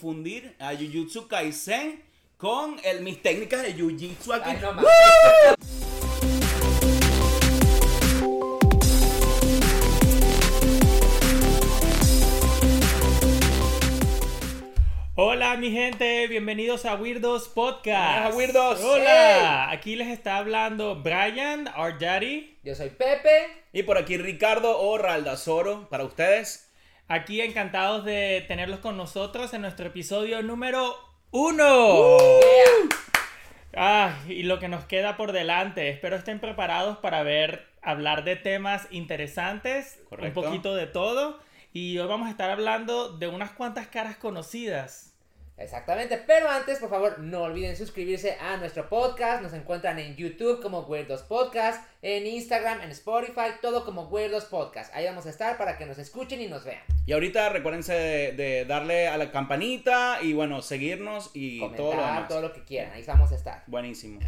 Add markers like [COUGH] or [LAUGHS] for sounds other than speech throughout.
confundir a Jujutsu Kaisen con el, mis técnicas de Jiu-Jitsu aquí. Hola mi gente, bienvenidos a Weirdos Podcast. Hola, Weirdos. Hola, aquí les está hablando Brian, our daddy. Yo soy Pepe. Y por aquí Ricardo o Raldazoro para ustedes. Aquí encantados de tenerlos con nosotros en nuestro episodio número uno. Ah, y lo que nos queda por delante. Espero estén preparados para ver, hablar de temas interesantes, Correcto. un poquito de todo. Y hoy vamos a estar hablando de unas cuantas caras conocidas. Exactamente, pero antes, por favor, no olviden suscribirse a nuestro podcast. Nos encuentran en YouTube como Weirdos Podcast, en Instagram, en Spotify, todo como Weirdos Podcast. Ahí vamos a estar para que nos escuchen y nos vean. Y ahorita recuérdense de, de darle a la campanita y bueno, seguirnos y Comentar todo lo demás. todo lo que quieran. Ahí vamos a estar. Buenísimo.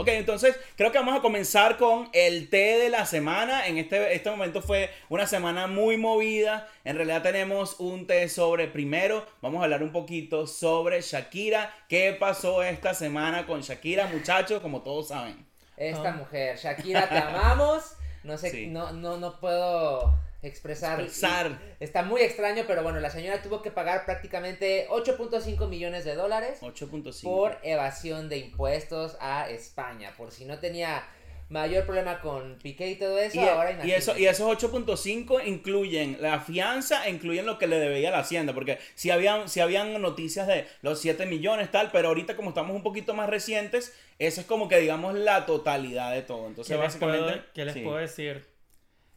Ok, entonces creo que vamos a comenzar con el té de la semana. En este, este momento fue una semana muy movida. En realidad tenemos un té sobre, primero vamos a hablar un poquito sobre Shakira. ¿Qué pasó esta semana con Shakira, muchachos? Como todos saben. Esta Ah. mujer, Shakira, te amamos. No sé, Sí. no, no, no puedo expresar. Expresar. Está muy extraño, pero bueno, la señora tuvo que pagar prácticamente 8.5 millones de dólares 8.5. por evasión de impuestos a España. Por si no tenía mayor problema con Piqué y todo eso, Y, ahora y eso, y esos 8.5 incluyen la fianza e incluyen lo que le debía la hacienda, porque si habían, si habían noticias de los 7 millones tal, pero ahorita como estamos un poquito más recientes, eso es como que digamos la totalidad de todo. Entonces ¿Qué les, básicamente... puedo, qué les sí. puedo decir?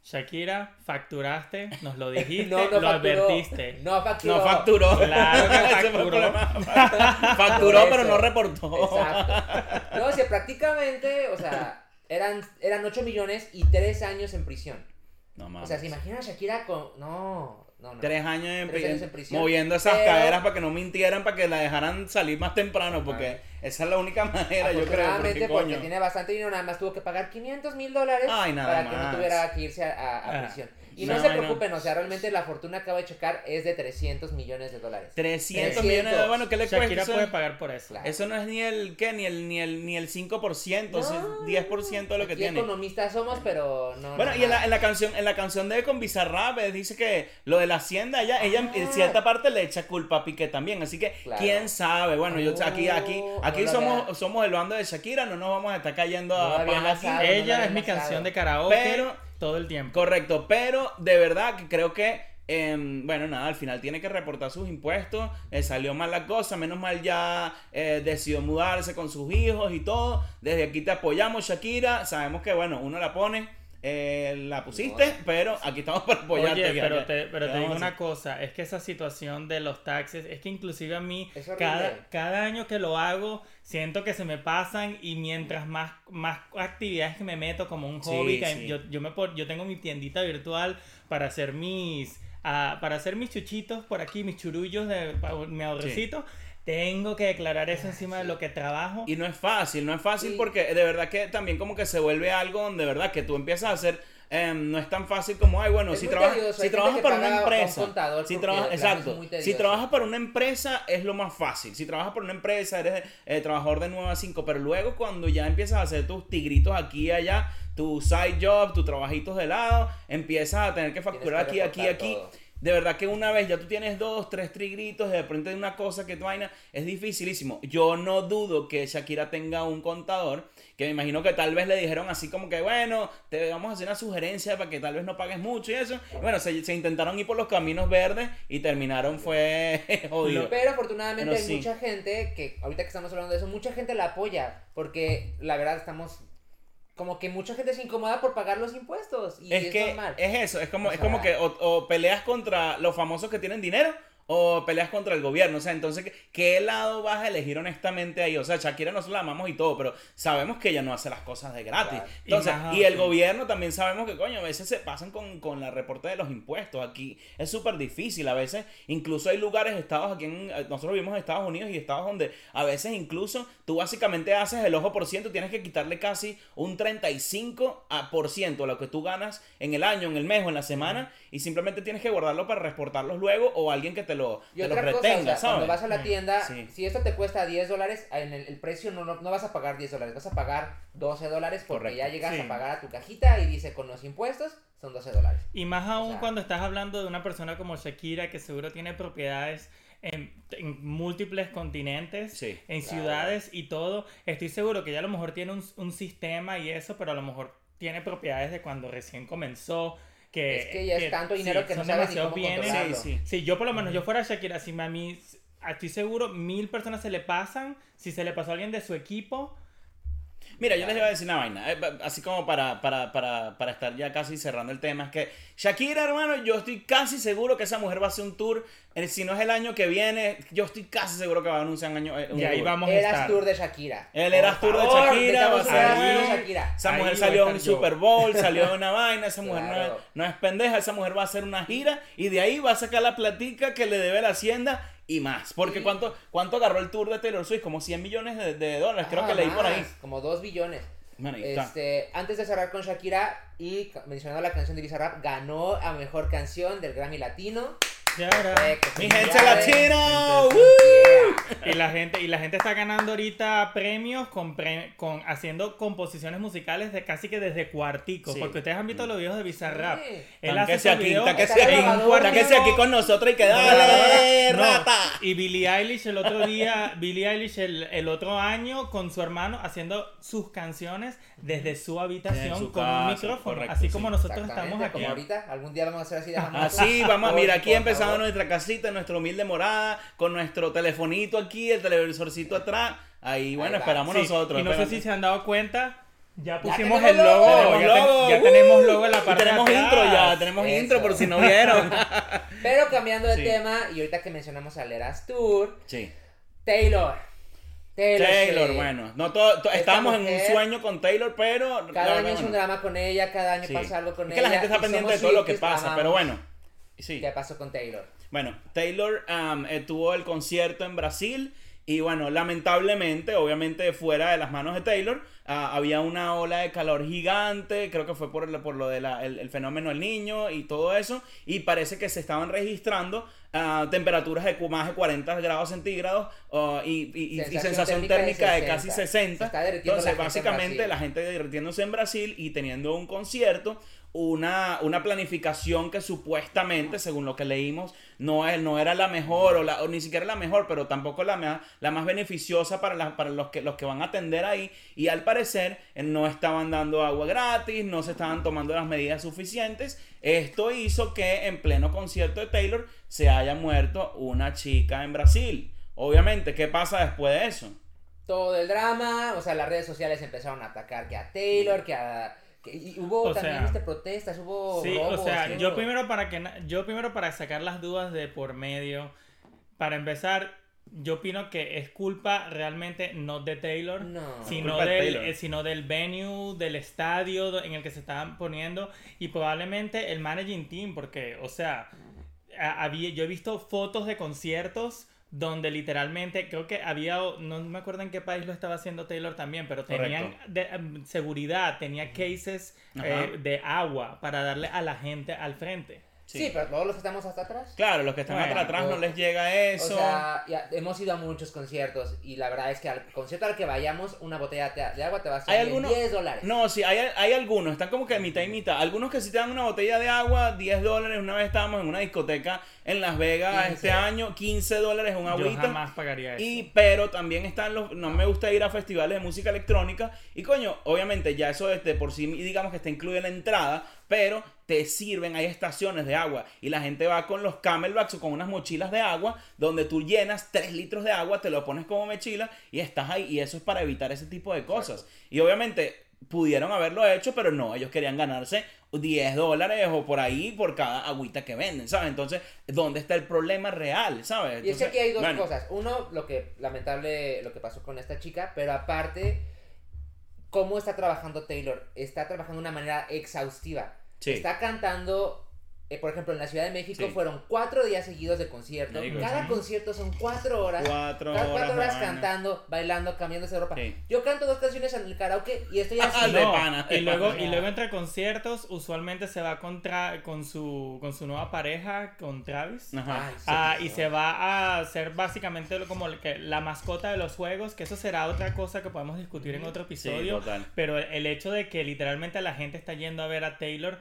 Shakira, facturaste, nos lo [LAUGHS] dijiste, no, no lo facturó. advertiste. No facturó. No facturó. [LAUGHS] Claro que facturó. [LAUGHS] facturó, pero no reportó. Exacto. No, o sea, prácticamente, o sea, eran, eran 8 millones y 3 años en prisión. No O mames. sea, se imagina a Shakira con. No, no, no. Tres años, en, Tres años en prisión. moviendo esas Pero- caderas para que no mintieran, para que la dejaran salir más temprano, porque esa es la única manera, yo creo. Porque, porque coño. tiene bastante dinero, nada más tuvo que pagar 500 mil dólares para que no tuviera que irse a, a- a Ah. Y No, no, se no. preocupen, o sea, realmente la fortuna que acaba de chocar es de 300 millones de dólares. 300 300. millones de bueno, ¿qué le Shakira cuesta? puede pagar por eso. Claro. Eso no es ni el ¿qué? ni el ni el ni el 5%, No, eso es 10% de lo que Aquí tiene. economistas somos, pero no. Bueno, no y en la, en la canción en la canción de con Bizarrap eh, dice que lo de la hacienda ella ella en Ah. cierta parte le echa culpa a Piqué también, así que Claro. quién sabe. Bueno, yo aquí aquí Oh, aquí somos somos el bando de Shakira, no nos vamos a estar cayendo a no lo Ella es mi canción de karaoke Pero- todo el tiempo. Correcto, pero de verdad que creo que, em, bueno, nada, al final tiene que reportar sus impuestos, eh, salió mal la cosa, menos mal ya eh, decidió mudarse con sus hijos y todo, desde aquí te apoyamos Shakira, sabemos que, bueno, uno la pone, eh, la pusiste, pero aquí estamos para apoyarte. Oye, pero ya. te, pero ¿Qué te digo una cosa, es que esa situación de los taxes, es que inclusive a mí, cada, cada año que lo hago, siento que se me pasan y mientras más, más actividades que me meto como un Sí, hobby, que sí. yo, yo, me, yo tengo mi tiendita virtual para hacer mis, ah, para hacer mis chuchitos por aquí, mis churullos de pa- mi ahorrecito, tengo que declarar eso encima de lo que trabajo. Y no es fácil, no es fácil Sí. porque de verdad que también como que se vuelve algo donde de verdad que tú empiezas a hacer, em, no es tan fácil como, ay, bueno, Es si, tedioso, si trabajas para una un empresa, si exacto, si trabajas para una empresa es lo más fácil, si trabajas para una empresa eres eh, trabajador de 9 a 5, pero luego cuando ya empiezas a hacer tus tigritos aquí y allá, tu side job, tus trabajitos de lado, empiezas a tener que facturar Tienes aquí, que aquí, aquí. todo. De verdad que una vez ya tú tienes dos, tres trigritos, de repente una cosa que tu vaina, es dificilísimo. Yo no dudo que Shakira tenga un contador, que me imagino que tal vez le dijeron así como que, bueno, te vamos a hacer una sugerencia para que tal vez no pagues mucho y eso. Y bueno, se, se intentaron ir por los caminos verdes y terminaron fue [LAUGHS] jodido. Pero afortunadamente Pero hay sí. mucha gente que, ahorita que estamos hablando de eso, mucha gente la apoya. Porque la verdad estamos. Como que mucha gente se incomoda por pagar los impuestos. Y es, es que normal. es eso, es como, O es como que o, o peleas contra los famosos que tienen dinero o peleas contra el gobierno. O sea, entonces, ¿qué, lado vas a elegir honestamente ahí? O sea, Shakira nosotros la amamos y todo, pero sabemos que ella no hace las cosas de gratis. Claro. Entonces, Y el gobierno también sabemos que, coño, a veces se pasan con, con la reporte de los impuestos. Aquí es súper difícil. A veces, incluso hay lugares, estados aquí en. Nosotros vivimos en Estados Unidos y estados donde a veces incluso tú básicamente haces el ojo por ciento, tienes que quitarle casi un 35% a por ciento a lo que tú ganas en el año, en el mes o en la semana, y simplemente tienes que guardarlo para reportarlos luego o alguien que te te lo, Y te lo otra cosa, o retenga, sea, ¿sabes? cuando vas a la tienda, Sí. si esto te cuesta 10 dólares, en el, el precio no, no, no vas a pagar 10 dólares, vas a pagar 12 dólares porque Correcto. ya llegas Sí. a pagar a tu cajita y dice con los impuestos son 12 dólares. Y más aún O sea- cuando estás hablando de una persona como Shakira, que seguro tiene propiedades en, en múltiples continentes, Sí. en Claro. ciudades y todo. Estoy seguro que ella a lo mejor tiene un, un sistema y eso, pero a lo mejor tiene propiedades de cuando recién comenzó. Que, Es que ya es tanto dinero que no son sabes ni cómo bienes. controlarlo. Sí, sí. Sí, yo por lo menos, yo fuera Shakira, si a mí, estoy seguro, mil personas se le pasan, si se le pasó a alguien de su equipo, Mira, yo les iba a decir una vaina, eh, así como para, para, para, para estar ya casi cerrando el tema, es que Shakira, hermano, yo estoy casi seguro que esa mujer va a hacer un tour, eh, si no es el año que viene, yo estoy casi seguro que va a anunciar un año. eh, un y ahí tour. vamos a Eras estar. tour de Shakira. El Eras Tour de Shakira, va a Eras de Shakira. Esa Ahí mujer salió en un yo. Super Bowl, salió en una [LAUGHS] vaina, esa mujer no, es, no es pendeja, esa mujer va a hacer una gira y de ahí va a sacar la platica que le debe la hacienda y más. Porque Sí. ¿cuánto, ¿cuánto agarró el tour de Taylor Swift? Como 100 millones de, de dólares, creo Ah, que leí por ahí. Como 2 billones. Este, antes de cerrar con Shakira y mencionando la canción de Bizarrap, ganó a mejor canción del Grammy Latino. Mi gente Yeah. Y la gente, y la gente está ganando ahorita premios con, pre- con haciendo composiciones musicales de casi que desde cuarticos. Sí. Porque ustedes han visto los videos de Bizarrap. Sí. Él hace que ese sea aquí, video que aquí, aquí con nosotros y que dale, no. rata. Y Billie Eilish el otro día, Billie Eilish el, el otro año con su hermano haciendo sus canciones desde su habitación su con un micrófono. correcto, así sí. como nosotros estamos aquí. Como ahorita, algún día vamos a hacer así. Así, vamos, mira, aquí por nuestra casita, nuestra humilde morada, con nuestro telefonito aquí, el televisorcito atrás. Ahí, bueno, esperamos Sí, nosotros. Y no sé espérate. si se han dado cuenta, ya Ya pusimos tenemos el logo. logo. ya, Tenemos ten- logo, ya uh, tenemos logo en la y parte tenemos de intro ya, tenemos Eso. intro por si no vieron. [LAUGHS] Pero cambiando de Sí. tema, y ahorita que mencionamos al Eras Tour, Sí. Taylor. Taylor, Taylor, Swift. bueno, no todo, to- estábamos en un mujer- sueño con Taylor, pero Cada verdad, año es un bueno, drama con ella, cada año sí. pasa algo con es que ella. la gente está y pendiente de todo lo que pasa, amamos. pero bueno. Sí. ¿Qué pasó con Taylor? Bueno, Taylor um, eh, tuvo el concierto en Brasil y bueno, lamentablemente, obviamente fuera de las manos de Taylor, ah, había una ola de calor gigante, creo que fue por, el- por lo del el, el fenómeno del niño y todo eso, y parece que se estaban registrando ah, temperaturas de más de 40 grados centígrados ah, y, y- Sensación térmica de térmica de 60. casi Se 60. está derritiendo Entonces, la gente en básicamente, la gente derritiéndose en Brasil y teniendo un concierto, una, una planificación que supuestamente, según lo que leímos, no, es, no era la mejor, o, ni siquiera la mejor, pero tampoco la, más- la más beneficiosa para, para los, que, los que van a atender ahí. Y al parecer eh, no estaban dando agua gratis, no se estaban tomando las medidas suficientes. Esto hizo que en pleno concierto de Taylor se haya muerto una chica en Brasil. Obviamente, ¿qué pasa después de eso? Todo el drama, o sea, las redes sociales empezaron a atacar que a Taylor, que a... y hubo O también sea, este, protestas, hubo Sí, robos, o sea, hubo- yo primero para que yo primero para sacar las dudas de por medio, para empezar, yo opino que es culpa realmente no de Taylor, No. sino del, Taylor. eh, sino del venue, del estadio en el que se estaban poniendo y probablemente el managing team, porque, o sea, a- había, yo he visto fotos de conciertos donde literalmente, creo que había, no me acuerdo en qué país lo estaba haciendo Taylor también, pero tenían de- em, seguridad, tenía cases eh, de agua para darle a la gente al frente. Sí. pero todos los que estamos hasta atrás. Claro, los que están Bueno, atrás no les llega eso. O sea, ya hemos ido a muchos conciertos y la verdad es que al concierto al que vayamos, una botella de, de agua te va a ¿Hay salir en alguno? 10 dólares. No, sí, hay, hay algunos, están como que mitad y mitad. Algunos que sí te dan una botella de agua, 10 dólares. Una vez estábamos en una discoteca en Las Vegas 15. este año, 15 dólares un Yo agüita. jamás pagaría eso. Y, pero también están los, no me gusta ir a festivales de música electrónica. Y coño, obviamente ya eso es de por sí, digamos que está incluido en la entrada, pero te sirven, hay estaciones de agua. Y la gente va con los camelbacks o con unas mochilas de agua, donde tú llenas 3 litros de agua, te lo pones como mochila y estás ahí. Y eso es para evitar ese tipo de cosas. Y obviamente pudieron haberlo hecho, pero no, ellos querían ganarse 10 dólares o por ahí por cada agüita que venden, ¿sabes? Entonces, ¿dónde está el problema real, ¿sabes? Y es que aquí hay dos bueno, cosas. Uno, lo que lamentable lo que pasó con esta chica, pero aparte, cómo está trabajando Taylor. Está trabajando de una manera exhaustiva. Está cantando eh, por ejemplo, en la Ciudad de México Sí. fueron cuatro días seguidos de concierto. Marico, Cada sí. concierto son cuatro horas. Cuatro cada cuatro horas cantando, bailando, cambiándose de ropa. Sí. Yo canto dos canciones en el karaoke y estoy así. Ah, de No, pana, de y luego, pana. y [LAUGHS] luego entre conciertos, usualmente se va contra, con, su, con su nueva pareja, con Travis. Ajá. Ay, Ah, y se va a ser básicamente lo- como que, la mascota de los juegos, que eso será otra cosa que podemos discutir en otro Sí, episodio. total. pero el hecho de que literalmente la gente está yendo a ver a Taylor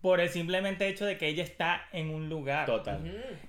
por el simplemente hecho de que ella está en un lugar. Total.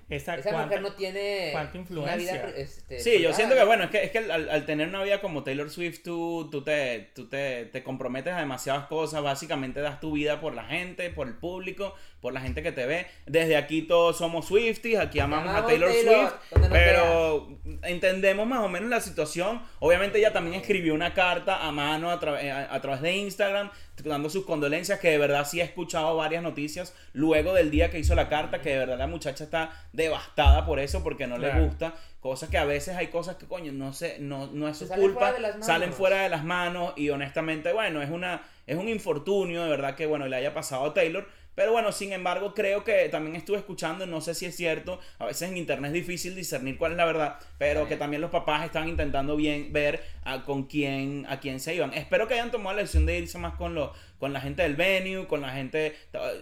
Esa, Esa cuánta- mujer no tiene cuánta una influencia. vida este, Sí, yo siento que bueno, es que, es que al, al tener una vida como Taylor Swift, tú, tú, te, tú te, te comprometes a demasiadas cosas, básicamente das tu vida por la gente, por el público, por la gente que te ve. Desde aquí todos somos Swifties, aquí amamos a Taylor, Taylor, Swift, pero entendemos más o menos la situación. Obviamente ella también escribió una carta a mano a, tra- eh, a- a través de Instagram dando sus condolencias, que de verdad sí he escuchado varias noticias luego del día que hizo la carta, que de verdad la muchacha está devastada por eso, porque no le gusta. Cosas que a veces hay cosas que, coño, no sé, no, no es su salen culpa, fuera de las manos. salen fuera de las manos y honestamente, bueno, es una es un infortunio, de verdad que, bueno, le haya pasado a Taylor. Pero bueno, sin embargo, creo que también estuve escuchando, no sé si es cierto, a veces en internet es difícil discernir cuál es la verdad, pero Sí. que también los papás están intentando bien ver a, con quién a quién se iban. Espero que hayan tomado la decisión de irse más con los con la gente del venue, con la gente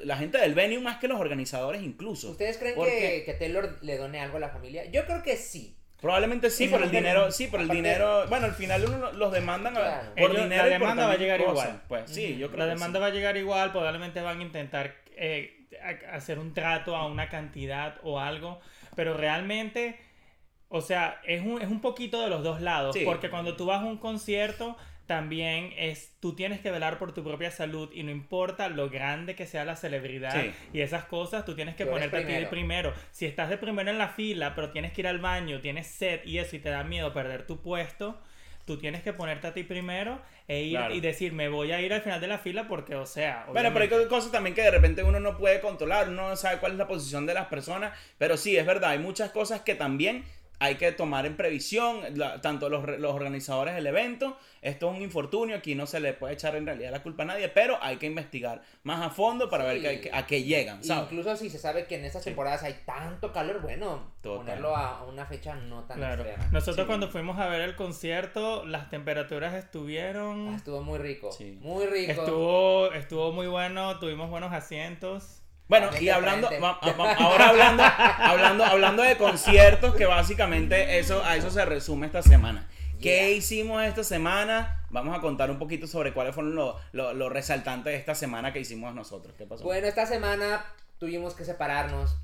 la gente del venue más que los organizadores incluso. ¿Ustedes creen que, que Taylor le done algo a la familia? Yo creo que sí. Probablemente sí, por el dinero, sí, por el dinero. Bueno, al final uno lo- los demandan a- Claro. por Ellos- dinero. la y por demanda va a llegar cosas. igual. Pues sí, yo creo La que demanda sí. va a llegar igual, probablemente van a intentar eh, hacer un trato a una cantidad o algo, pero realmente, o sea, es un, es un poquito de los dos lados, Sí. porque cuando tú vas a un concierto, también es, tú tienes que velar por tu propia salud y no importa lo grande que sea la celebridad Sí. y esas cosas, tú tienes que eres ponerte a ti de primero. primero. Si estás de primero en la fila, pero tienes que ir al baño, tienes sed y eso y te da miedo perder tu puesto, tú tienes que ponerte a ti primero e ir Claro. y decir, me voy a ir al final de la fila porque, o sea, Bueno, pero hay cosas también que de repente uno no puede controlar, uno no sabe cuál es la posición de las personas, pero sí, es verdad, hay muchas cosas que también hay que tomar en previsión, la- tanto los, re- los organizadores del evento, esto es un infortunio, aquí no se le puede echar en realidad la culpa a nadie, pero hay que investigar más a fondo para ver Sí. que- que- a qué llegan, ¿sabes? Incluso si se sabe que en estas temporadas hay tanto calor, bueno, Total. ponerlo a una fecha no tan Claro. extrema. Nosotros Sí. cuando fuimos a ver el concierto, las temperaturas Ah, estuvieron... estuvo muy rico. Sí. Muy rico. Estuvo, estuvo muy bueno, tuvimos buenos asientos. Bueno, y hablando, frente. va- va- [LAUGHS] ahora hablando, hablando, hablando de conciertos, que básicamente eso, a eso se resume esta semana. ¿Qué Yeah. hicimos esta semana? Vamos a contar un poquito sobre cuáles fueron los lo, lo resaltantes de esta semana que hicimos nosotros. ¿Qué pasó? Bueno, esta semana tuvimos que separarnos.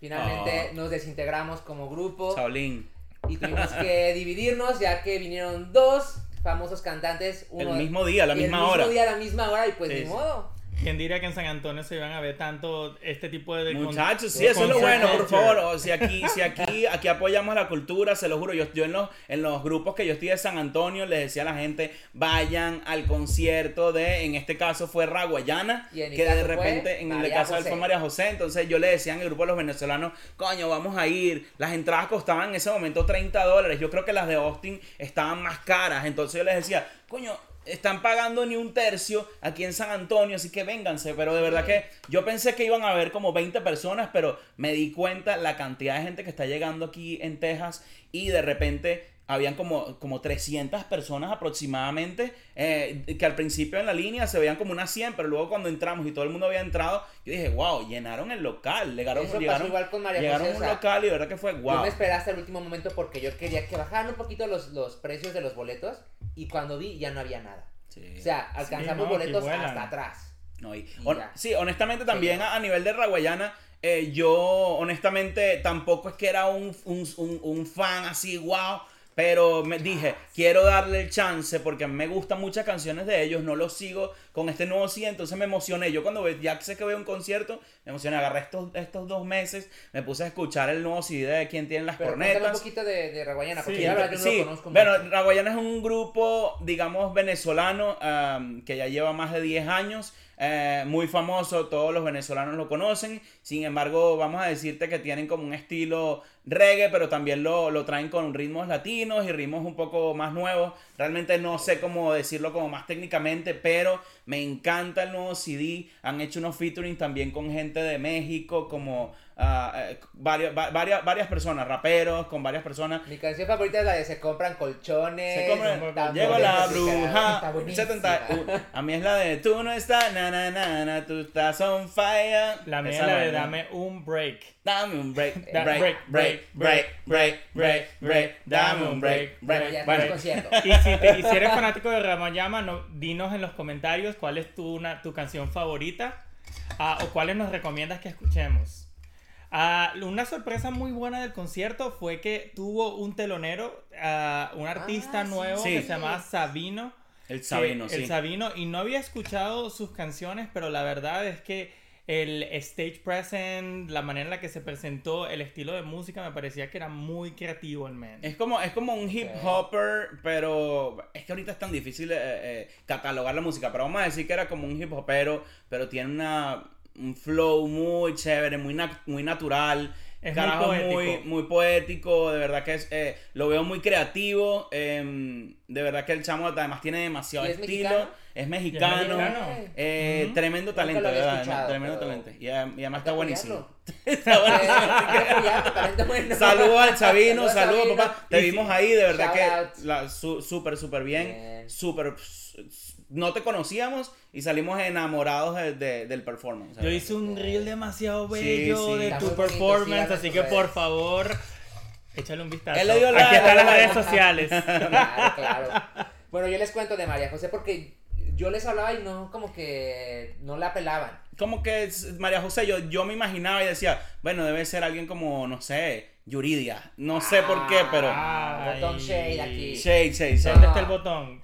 Finalmente Ah. nos desintegramos como grupo Shaolin. y tuvimos que [LAUGHS] dividirnos ya que vinieron dos famosos cantantes. El uno- mismo día, la el misma mismo hora. día, a la misma hora y pues Sí, ni modo. ¿Quién diría que en San Antonio se iban a ver tanto este tipo de... Muchachos, sí, de eso es lo bueno, por favor. O si aquí, si aquí, aquí apoyamos la cultura, se lo juro. Yo, yo en, los, en los grupos que yo estoy de San Antonio les decía a la gente, vayan al concierto de, en este caso fue Raguayana, que de fue repente, en el caso de él José. fue María José. Entonces yo le decía en el grupo de los venezolanos, coño, vamos a ir. Las entradas costaban en ese momento 30 dólares. Yo creo que las de Austin estaban más caras. Entonces yo les decía, coño, están pagando ni un tercio aquí en San Antonio, así que vénganse. Pero de verdad que yo pensé que iban a haber como 20 personas, pero me di cuenta la cantidad de gente que está llegando aquí en Texas y de repente habían como, como 300 personas aproximadamente, eh, que al principio en la línea se veían como unas 100, pero luego cuando entramos y todo el mundo había entrado, yo dije, wow, llenaron el local, llegaron, Eso pasó llegaron, igual con María llegaron José, a o un sea, local y de verdad que fue Yo wow. me esperé hasta el último momento porque yo quería que bajaran un poquito los, los precios de los boletos y cuando vi ya no había nada. Sí. O sea, alcanzamos no, que boletos hasta atrás. No, y- Y ya. sí, honestamente también Sí. a, a nivel de Raguayana, eh, yo honestamente tampoco es que era un, un, un- un fan así, wow. Pero me dije, quiero darle el chance porque me gustan muchas canciones de ellos, no los sigo con este nuevo sí, entonces me emocioné. Yo cuando ya sé que veo un concierto, me emocioné, agarré estos, estos dos meses, me puse a escuchar el nuevo CD de quién tiene las Pero cuéntame un cornetas. poquito de, de Raguayana, porque Sí, yo verdad no Sí, lo conozco bueno, mucho. Raguayana es un grupo, digamos, venezolano am, que ya lleva más de 10 años, eh, muy famoso, todos los venezolanos lo conocen, sin embargo, vamos a decirte que tienen como un estilo reggae, pero también lo, lo traen con ritmos latinos y ritmos un poco más nuevos. Realmente no sé cómo decirlo como más técnicamente, pero me encanta el nuevo CD. Han hecho unos featuring también con gente de México, como ah, eh, varias, va- varias, varias personas, raperos, con varias personas. Mi canción favorita es la de Se compran colchones. Se tambores, Llegó la bruja. buenísima. 70, uh, a mí es la de tú no estás, na na na na, tú estás on fire. La mía es la de dame un break. Dame un break, break, break, break, break, break, break, break, dame un break, break. concierto. Y si, te- y si eres fanático de Ramayama, no, dinos en los comentarios cuál es tu, una, tu canción favorita ah, o cuáles nos recomiendas que escuchemos. Ah, una sorpresa muy buena del concierto fue que tuvo un telonero, ah, un artista Ah, nuevo Sí. que se llamaba Sabino. el que- Sabino, El sí. Sabino. Y no había escuchado sus canciones, pero la verdad es que el stage present, la manera en la que se presentó, el estilo de música, me parecía que era muy creativo el man. Es como, es como un hip hopper, pero es que ahorita es tan difícil eh, eh, catalogar la música. Pero vamos a decir que era como un hip hopero, pero tiene una, un flow muy chévere, muy, na- muy natural. Es muy Carajo, muy, poético. muy poético, de verdad que es, eh, lo veo muy creativo, em, de verdad que el chamo además tiene demasiado ¿Y es estilo, mexicano? Es mexicano, mexicano. eh, tremendo talento, verdad, tremendo pero talento, y, adem- y además está. [LAUGHS] Está Eh, buenísimo. Saludos al Sabino, Saludos, papá. Te vimos ahí, de verdad shout que la- su- súper, súper bien. Bien. Súper. No te conocíamos y salimos enamorados de- de- del performance. Yo hice un reel demasiado bello Sí, sí. de Está tu performance, así que por redes. favor, échale un vistazo. Él le dio Aquí like, están las redes sociales. Claro, claro. Bueno, yo les cuento de María José porque yo les hablaba y no, como que no la pelaban. Como que es- María José, yo, yo me imaginaba y decía, bueno, debe ser alguien como, no sé, Yuridia. No sé por qué, pero. Ah, botón shade aquí. Shade, shade, shade. ¿Dónde No. está el botón?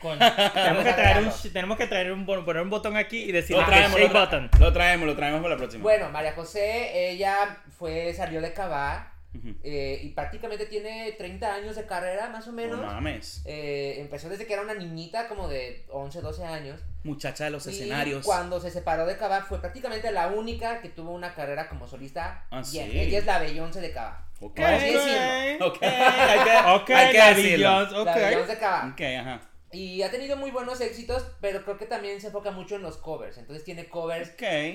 Tenemos que traer un, tenemos que traer un, poner un botón aquí y decir Lo traemos, lo, shake tra- button. lo traemos, lo traemos para la próxima. Bueno, María José, ella fue, salió de Cabá Ujú. eh, y prácticamente tiene 30 años de carrera, más o menos. No mames. Eh, empezó desde que era una niñita, como de 11, 12 años. Muchacha de los Y escenarios. cuando se separó de Cabá fue prácticamente la única que tuvo una carrera como solista. Ah, bien. sí. Ella es la Beyoncé de Cabá. Ok. Así decirlo. Ok, [LAUGHS] hay que, Ok, hay que la decirlo. Beyoncé, La. Beyoncé de Cabá. Ok, ajá. Y ha tenido muy buenos éxitos, pero creo que también se enfoca mucho en los covers. Entonces tiene covers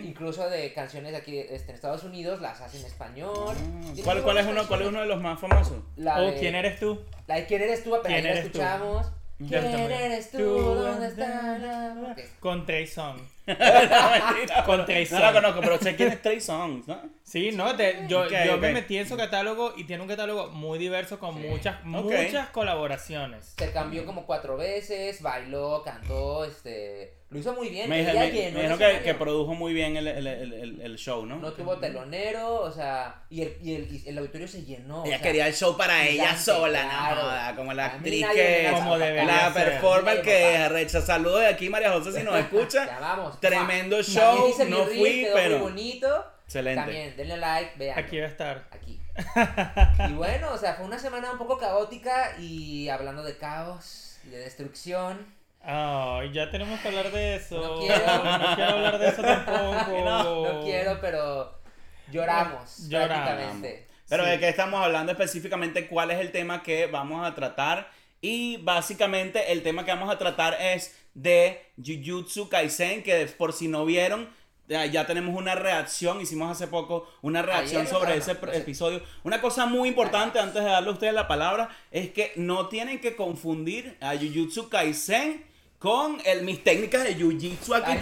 incluso de canciones de aquí este, en Estados Unidos, las hace en español. Ah, ¿Cuál, cuál, es uno, ¿Cuál es uno de los más famosos? La Oh, de- ¿quién eres tú? La de ¿Quién eres tú? Apenas escuchamos. ¿Quién eres tú? ¿Dónde está la...? Ok. Con Trey Mentira, Con no, Trey No la conozco, pero sé quién es Trey Songs, ¿no? Sí, no, te- yo, Ok, yo me metí en su catálogo y tiene un catálogo muy diverso con Sí. muchas, muchas colaboraciones. Se cambió como cuatro veces, bailó, cantó, este... Lo hizo muy bien. Me, dijeron que, produjo muy bien el, el, el, el- el show, ¿no? No tuvo telonero, o sea, y el, y el, y el auditorio se llenó. o Ella sea, quería el show para ella sola, claro. no, como la actriz que la Como la Nadie que arrecha. Saludos de aquí, María José, si nos [LAUGHS] escucha. amamos. Tremendo show, no fui, quedó pero- muy bonito. Excelente. También, denle like, vean. Aquí va a estar. Aquí. [LAUGHS] y bueno, o sea, fue una semana un poco caótica y hablando de caos y de destrucción. Ay, ya tenemos que hablar de eso. No quiero. No quiero hablar de eso tampoco. [LAUGHS] No quiero, pero lloramos, Lloramos. prácticamente. Pero Sí. de qué estamos hablando específicamente, cuál es el tema que vamos a tratar. Y básicamente el tema que vamos a tratar es de Jujutsu Kaisen, que por si no vieron, ya, tenemos una reacción, hicimos hace poco una reacción Ayer, sobre ese no, sé. episodio. Una cosa muy importante antes de darle a ustedes la palabra es que no tienen que confundir a Jujutsu Kaisen con el, mis técnicas de Jiu-Jitsu aquí. Ay,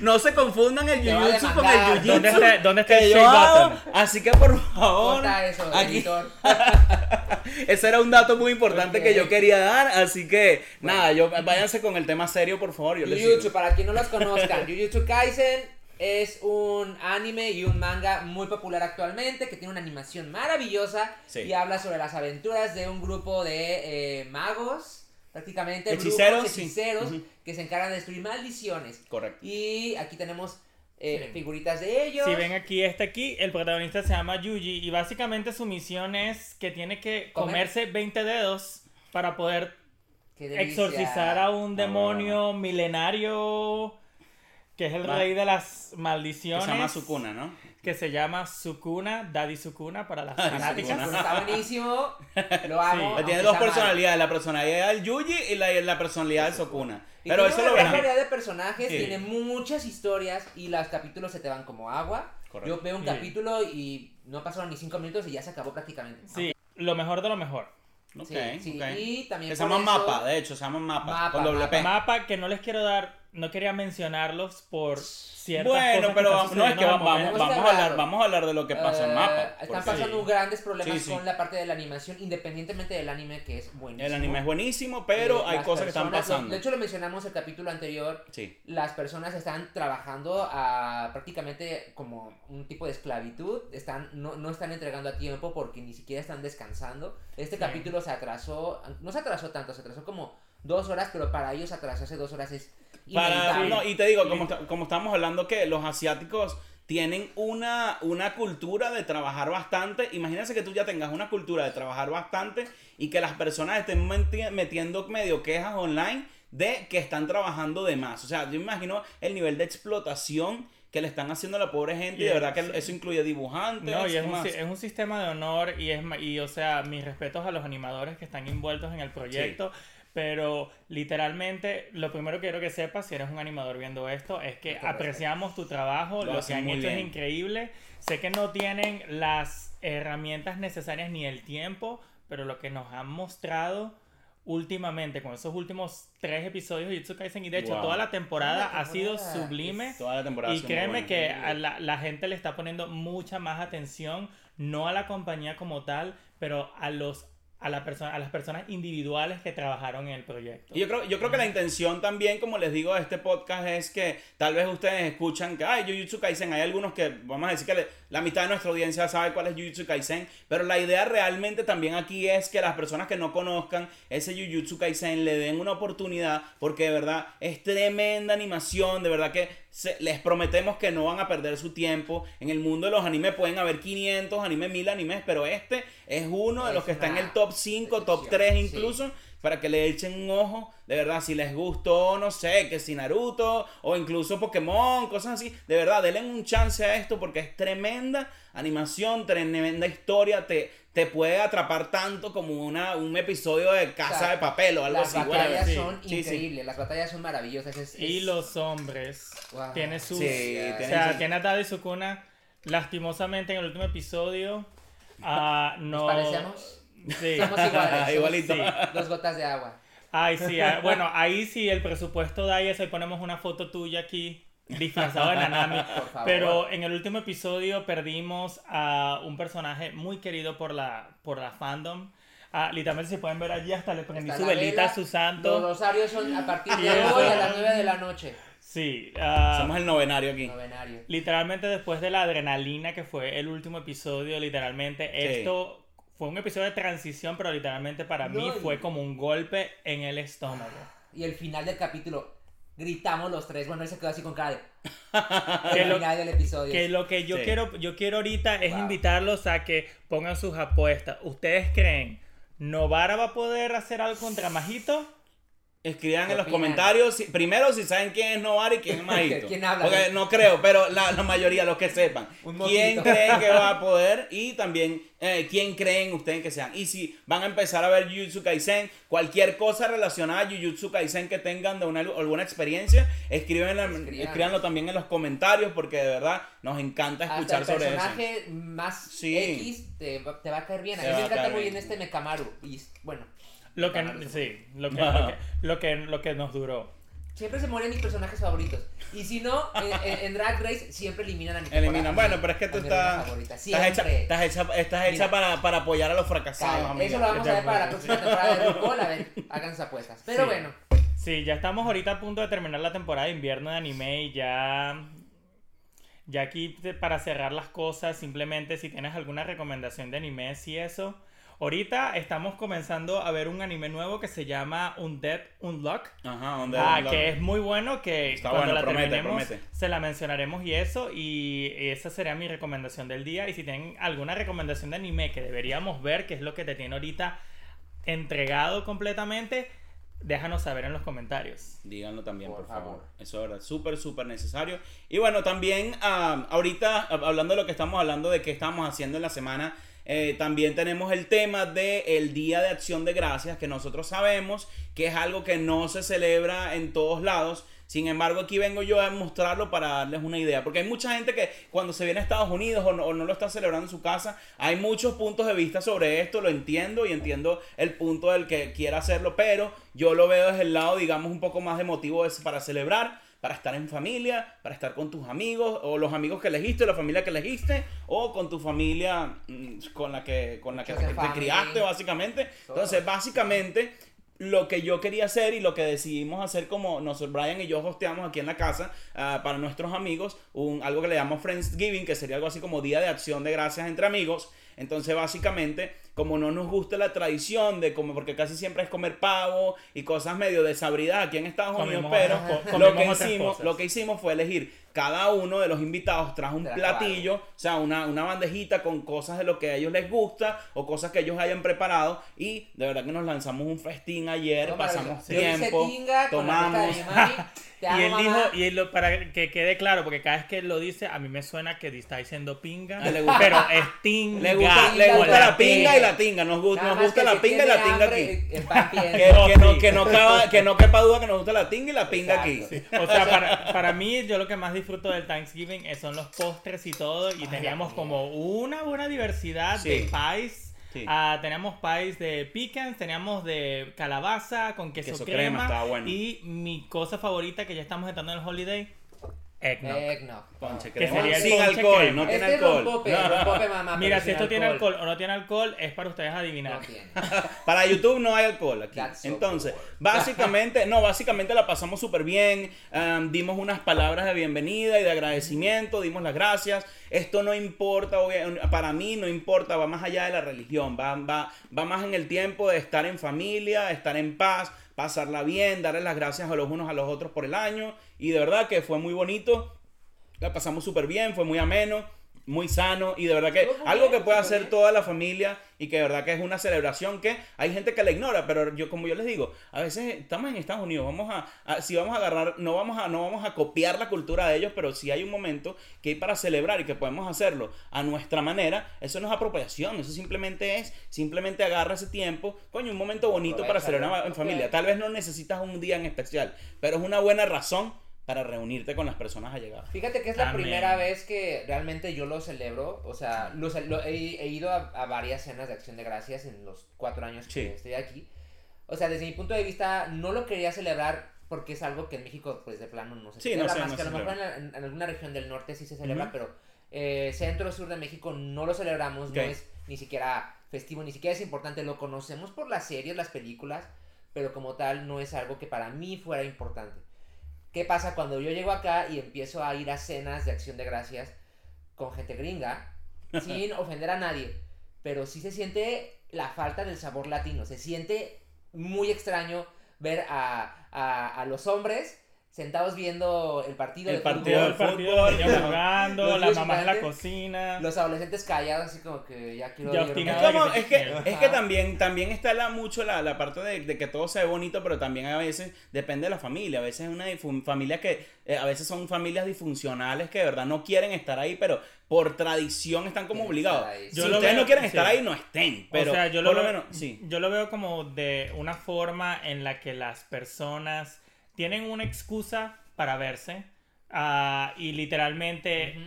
no [LAUGHS] se confundan el Jiu-Jitsu con el Jiu-Jitsu. ¿Dónde está- dónde está el button? Así que por favor, eso, aquí, editor. [LAUGHS] ese era un dato muy importante que yo quería dar, así que nada, yo váyanse con el tema serio, por favor. Yo para quien no los conozcan, Jujutsu Kaisen es un anime y un manga muy popular actualmente que tiene una animación maravillosa Sí. y habla sobre las aventuras de un grupo de eh, magos, prácticamente Hechiceros, brujos, sí. hechiceros que se encargan de destruir maldiciones. Correcto. Y aquí tenemos eh, Sí. figuritas de ellos. Si ven aquí, este aquí, el protagonista se llama Yuji y básicamente su misión es que tiene que Comer. comerse 20 dedos para poder exorcizar a un Ah, demonio milenario que es el Va. rey de las Que maldiciones. se llama Sukuna, ¿no? que se llama Sukuna, Daddy Sukuna para las [LAUGHS] Daddy fanáticas. Sukuna. Está buenísimo. Lo amo. Sí. Tiene dos personalidades, la personalidad del Yuji y la, la personalidad del Sukuna. Y Pero tiene eso una lo gran verán. variedad de personajes, Sí. tiene muchas historias y los capítulos se te van como agua. Correcto. Yo veo un Sí. capítulo y no pasaron ni cinco minutos y ya se acabó prácticamente. Sí, lo mejor de lo mejor. Ok, Sí, sí, ok. y también Que se por llaman eso- mapa, de hecho, se llaman mapa. Mapa, con doble P. mapa. Mapa que no les quiero dar, no quería mencionarlos por ciertas Bueno, cosas pero vamos, no es que vamos, vamos. Está vamos a hablar, vamos a hablar de lo que pasa en Eh, mapa. Están pasando sí. grandes problemas Sí, sí. con la parte de la animación, independientemente del anime que es buenísimo. El anime es buenísimo, pero Eh, hay cosas que están pasando. De hecho, lo mencionamos el capítulo anterior. Sí. Las personas están trabajando a prácticamente como un tipo de esclavitud. Están, no, no están entregando a tiempo porque ni siquiera están descansando. Este Sí. capítulo se atrasó, no se atrasó tanto, se atrasó como dos horas, pero para ellos atrasarse dos horas es Para, no, y te digo, como, como estamos hablando que los asiáticos tienen una, una cultura de trabajar bastante. Imagínense que tú ya tengas una cultura de trabajar bastante y que las personas estén meti- metiendo medio quejas online de que están trabajando de más. O sea, yo me imagino el nivel de explotación que le están haciendo a la pobre gente y de verdad que sí. eso incluye dibujantes. No, y es ¿qué un, es sistema de honor y es y o sea, mis respetos a los animadores que están envueltos en el proyecto, pero literalmente lo primero que quiero que sepas si eres un animador viendo esto es que Muchas apreciamos tu trabajo, Lo lo, que han hecho es bien. increíble. Sé que no tienen las herramientas necesarias ni el tiempo, pero lo que nos han mostrado últimamente con esos últimos tres episodios de Jujutsu Kaisen y de hecho Wow. toda la temporada la ha sido temporada sublime. Toda la temporada Y créeme que a la, la gente le está poniendo mucha más atención, no a la compañía como tal, pero a los a, la persona, a las personas individuales que trabajaron en el proyecto. Yo creo, yo creo que la intención también, como les digo de este podcast, es que tal vez ustedes escuchan que, ay, Jujutsu Kaisen, hay algunos que, vamos a decir que le- la mitad de nuestra audiencia sabe cuál es Jujutsu Kaisen, pero la idea realmente también aquí es que las personas que no conozcan ese Jujutsu Kaisen le den una oportunidad, porque de verdad es tremenda animación, de verdad que se- les prometemos que no van a perder su tiempo. En el mundo de los animes pueden haber 500 animes, 1000 animes, pero este es uno de los que está en el top 5, top excepción, 3 sí. Para que le echen un ojo, de verdad, si les gustó, no sé, que si Naruto o incluso Pokémon, cosas así, de verdad, denle un chance a esto porque es tremenda animación, tremenda historia, te, te puede atrapar tanto como una, un episodio de Casa O sea, de Papel o algo Las así. batallas whatever. sí. son Sí, sí. increíbles, las batallas son maravillosas. es- Y los hombres Wow. tiene sus... Sí, o sea, su- tiene a Tadai Sukuna, lastimosamente en el último episodio, ah, ¿Nos no... parecemos? Sí. [LAUGHS] Somos iguales. somos Igualito. Sí. Dos gotas de agua. Ay, sí, ah, [LAUGHS] bueno, ahí sí el presupuesto da y eso, ahí ponemos una foto tuya aquí, disfrazado de Nanami. [LAUGHS] Por favor. Pero en el último episodio perdimos a un personaje muy querido por la, por la fandom. Ah, literalmente se pueden ver allí, hasta le prendí Está su velita, vela, su Los santo. rosarios son a partir Y de hoy a las 9 de la noche. Sí, ah, Somos el novenario aquí. Novenario. literalmente después de la adrenalina que fue el último episodio, literalmente esto fue un episodio de transición, pero literalmente para mí No, fue como un golpe en el estómago. Y el final del capítulo, gritamos los tres. Bueno, él se quedó así con cara de. [LAUGHS] Que El lo- final del episodio. Que lo que yo Sí. quiero, yo quiero ahorita es Wow. invitarlos a que pongan sus apuestas. ¿Ustedes creen Novara va a poder hacer algo contra Majito? Escriban ¿Qué en los opinan? comentarios, si- primero si saben quién es Novar y quién es [LAUGHS] Majito. ¿Quién habla? Porque no creo, pero la, la mayoría, los que sepan. Un ¿Quién creen que va a [LAUGHS] poder? Y también, eh, ¿quién creen ustedes que sean? Y si van a empezar a ver Jujutsu Kaisen, cualquier cosa relacionada a Jujutsu Kaisen que tengan de una, alguna experiencia, escríbanlo también en los comentarios porque de verdad nos encanta Hasta escuchar el sobre eso. personaje más Sí. X te, va- te va a caer bien. A mí me encanta muy bien este Mekamaru. Y bueno, Lo que, sí, lo que, lo que, lo que, lo que nos duró. siempre se mueren mis personajes favoritos. Y si no, en, Drag Race siempre eliminan a mi Eliminan. Bueno, pero es que tú estás, estás hecha, Siempre. estás hecha, estás hecha para, para apoyar a los fracasados. Eso lo vamos a ver para la próxima temporada de RuPaul. A ver, hagan sus apuestas. Pero Sí. bueno, Sí, ya estamos ahorita a punto de terminar la temporada de invierno de anime y ya. Ya aquí para cerrar las cosas, simplemente si tienes alguna recomendación de anime y eso. Ahorita estamos comenzando a ver un anime nuevo que se llama Undead Unlock. Ajá, ¿dónde? Ah, dónde- que es muy bueno, que Está cuando bueno, la promete, terminemos promete. se la mencionaremos y eso, y esa sería mi recomendación del día. Y si tienen alguna recomendación de anime que deberíamos ver, que es lo que te tiene ahorita entregado completamente, déjanos saber en los comentarios. Díganlo también, por, Por favor. favor. Eso es verdad, súper, súper necesario. Y bueno, también ah, ahorita, hab- hablando de lo que estamos hablando, de qué estamos haciendo en la semana, eh, también tenemos el tema del el Día de Acción de Gracias, que nosotros sabemos que es algo que no se celebra en todos lados. Sin embargo, aquí vengo yo a mostrarlo para darles una idea. Porque hay mucha gente que cuando se viene a Estados Unidos o no, no lo está celebrando en su casa, hay muchos puntos de vista sobre esto, lo entiendo y entiendo el punto del que quiera hacerlo, pero yo lo veo desde el lado, digamos, un poco más de motivo para celebrar, para estar en familia, para estar con tus amigos o los amigos que elegiste, la familia que elegiste o con tu familia mm, con la que, con la que te, criaste, básicamente. Entonces, básicamente, lo que yo quería hacer y lo que decidimos hacer como nosotros, Brian y yo hosteamos aquí en la casa ah, para nuestros amigos, un, algo que le llamamos Friendsgiving, que sería algo así como Día de Acción de Gracias entre amigos. Entonces, básicamente, como no nos gusta la tradición de comer, porque casi siempre es comer pavo y cosas medio desabridas aquí en Estados Unidos, Comimos pero lo que, hicimos, lo que hicimos fue elegir cada uno de los invitados trajo un platillo, o sea, una, una bandejita con cosas de lo que a ellos les gusta o cosas que ellos hayan preparado y de verdad que nos lanzamos un festín ayer, No, pasamos hice tiempo, tomamos. [LAUGHS] y él mamá. dijo, y él lo- para que quede claro, porque cada vez que él lo dice, a mí me suena que está diciendo pinga, Ah, le [LAUGHS] gusta. pero es tinga. Le gusta, le gusta la la pinga y la tinga, nos, gusta nos gusta la si pinga y la tinga aquí. [LAUGHS] Que, que no, sí. que, no quepa, que no quepa duda que nos gusta la tinga y la pinga aquí. Exacto. O sea, para, para mí, yo lo que más disfruto del Thanksgiving son los postres y todo. Y Ay, teníamos como una buena diversidad Sí. de pies. Sí. Ah, teníamos pies de pecans, teníamos de calabaza con queso, Queso crema, crema. Y mi cosa favorita que ya estamos entrando en el holiday, eggnog. Eggnog. Ponche Que sería el Sin ponche alcohol, crema. no tiene Este es alcohol. rompope, rompope, mamá. Mira, si esto tiene alcohol o no tiene alcohol, es para ustedes adivinar. No tiene. [LAUGHS] Para YouTube no hay alcohol aquí. So Entonces, cool. [LAUGHS] básicamente, no, básicamente la pasamos súper bien. um, dimos unas palabras de bienvenida y de agradecimiento, dimos las gracias. Esto no importa, para mí no importa, va más allá de la religión, va, va, va más en el tiempo de estar en familia, estar en paz, pasarla bien, darle las gracias a los unos a los otros por el año. Y de verdad que fue muy bonito. La pasamos súper bien, fue muy ameno, muy sano. Y de verdad que algo que puede hacer toda la familia y que de verdad que es una celebración que hay gente que la ignora, pero yo como yo les digo, a veces estamos en Estados Unidos, vamos a, a- si vamos a agarrar, no vamos a no vamos a copiar la cultura de ellos, pero si hay un momento que hay para celebrar y que podemos hacerlo a nuestra manera, eso no es apropiación, eso simplemente es simplemente agarra ese tiempo, coño, un momento bonito para celebrar en familia. Tal vez no necesitas un día en especial, pero es una buena razón para reunirte con las personas allegadas. Fíjate que es la Amén. primera vez que realmente yo lo celebro. O sea, lo lo- he, he ido a, a varias cenas de acción de gracias en los cuatro años que Sí. estoy aquí. O sea, desde mi punto de vista, no lo quería celebrar porque es algo que en México, pues de plano no se Sí, celebra. no sé, más no que a lo mejor en, la- en- en alguna región del norte sí se celebra, Ujú. pero eh, centro sur de México no lo celebramos. No es ni siquiera festivo, ni siquiera es importante. Lo conocemos por las series, las películas, pero como tal no es algo que para mí fuera importante. ¿Qué pasa cuando yo llego acá y empiezo a ir a cenas de acción de gracias con gente gringa, [LAUGHS] sin ofender a nadie? Pero sí se siente la falta del sabor latino. Se siente muy extraño ver a, a, a los hombres sentados viendo el partido El de partido fútbol. el partido, [LAUGHS] fútbol. los niños jugando, niños mamás en la cocina. Los adolescentes callados, así como que ya quiero Ya ir. Es, como- es que, es que también, también está la, mucho la, la parte de, de que todo se ve bonito, pero también a veces depende de la familia. A veces es una familia que, eh, a veces son familias disfuncionales que de verdad no quieren estar ahí, pero por tradición están como obligados. estar. Si ustedes veo- no quieren estar sí. ahí, no estén. Pero o sea, yo lo, por lo veo, menos, sí. yo lo veo como de una forma en la que las personas tienen una excusa para verse ah, y literalmente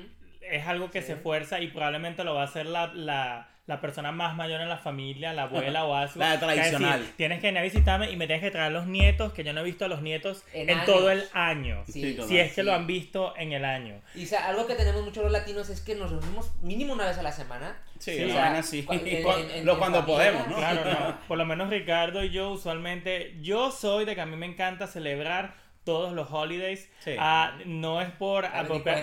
es algo que Sí. se fuerza y probablemente lo va a hacer la, la, la persona más mayor en la familia, la abuela o algo. [LAUGHS] La que a decir, tradicional. tienes que venir a visitarme y me tienes que traer los nietos, que yo no he visto a los nietos En en, todo el año. Sí, Sí, si es que sí. lo han visto en el año. Y o sea, algo que tenemos mucho los latinos es que nos reunimos mínimo una vez a la semana. Sí, Sí, o sea, en- en- lo en cuando familia, podemos, ¿no? Claro, no. [LAUGHS] Por lo menos Ricardo y yo usualmente, yo soy de que a mí me encanta celebrar todos los holidays. Sí. Ah, no es por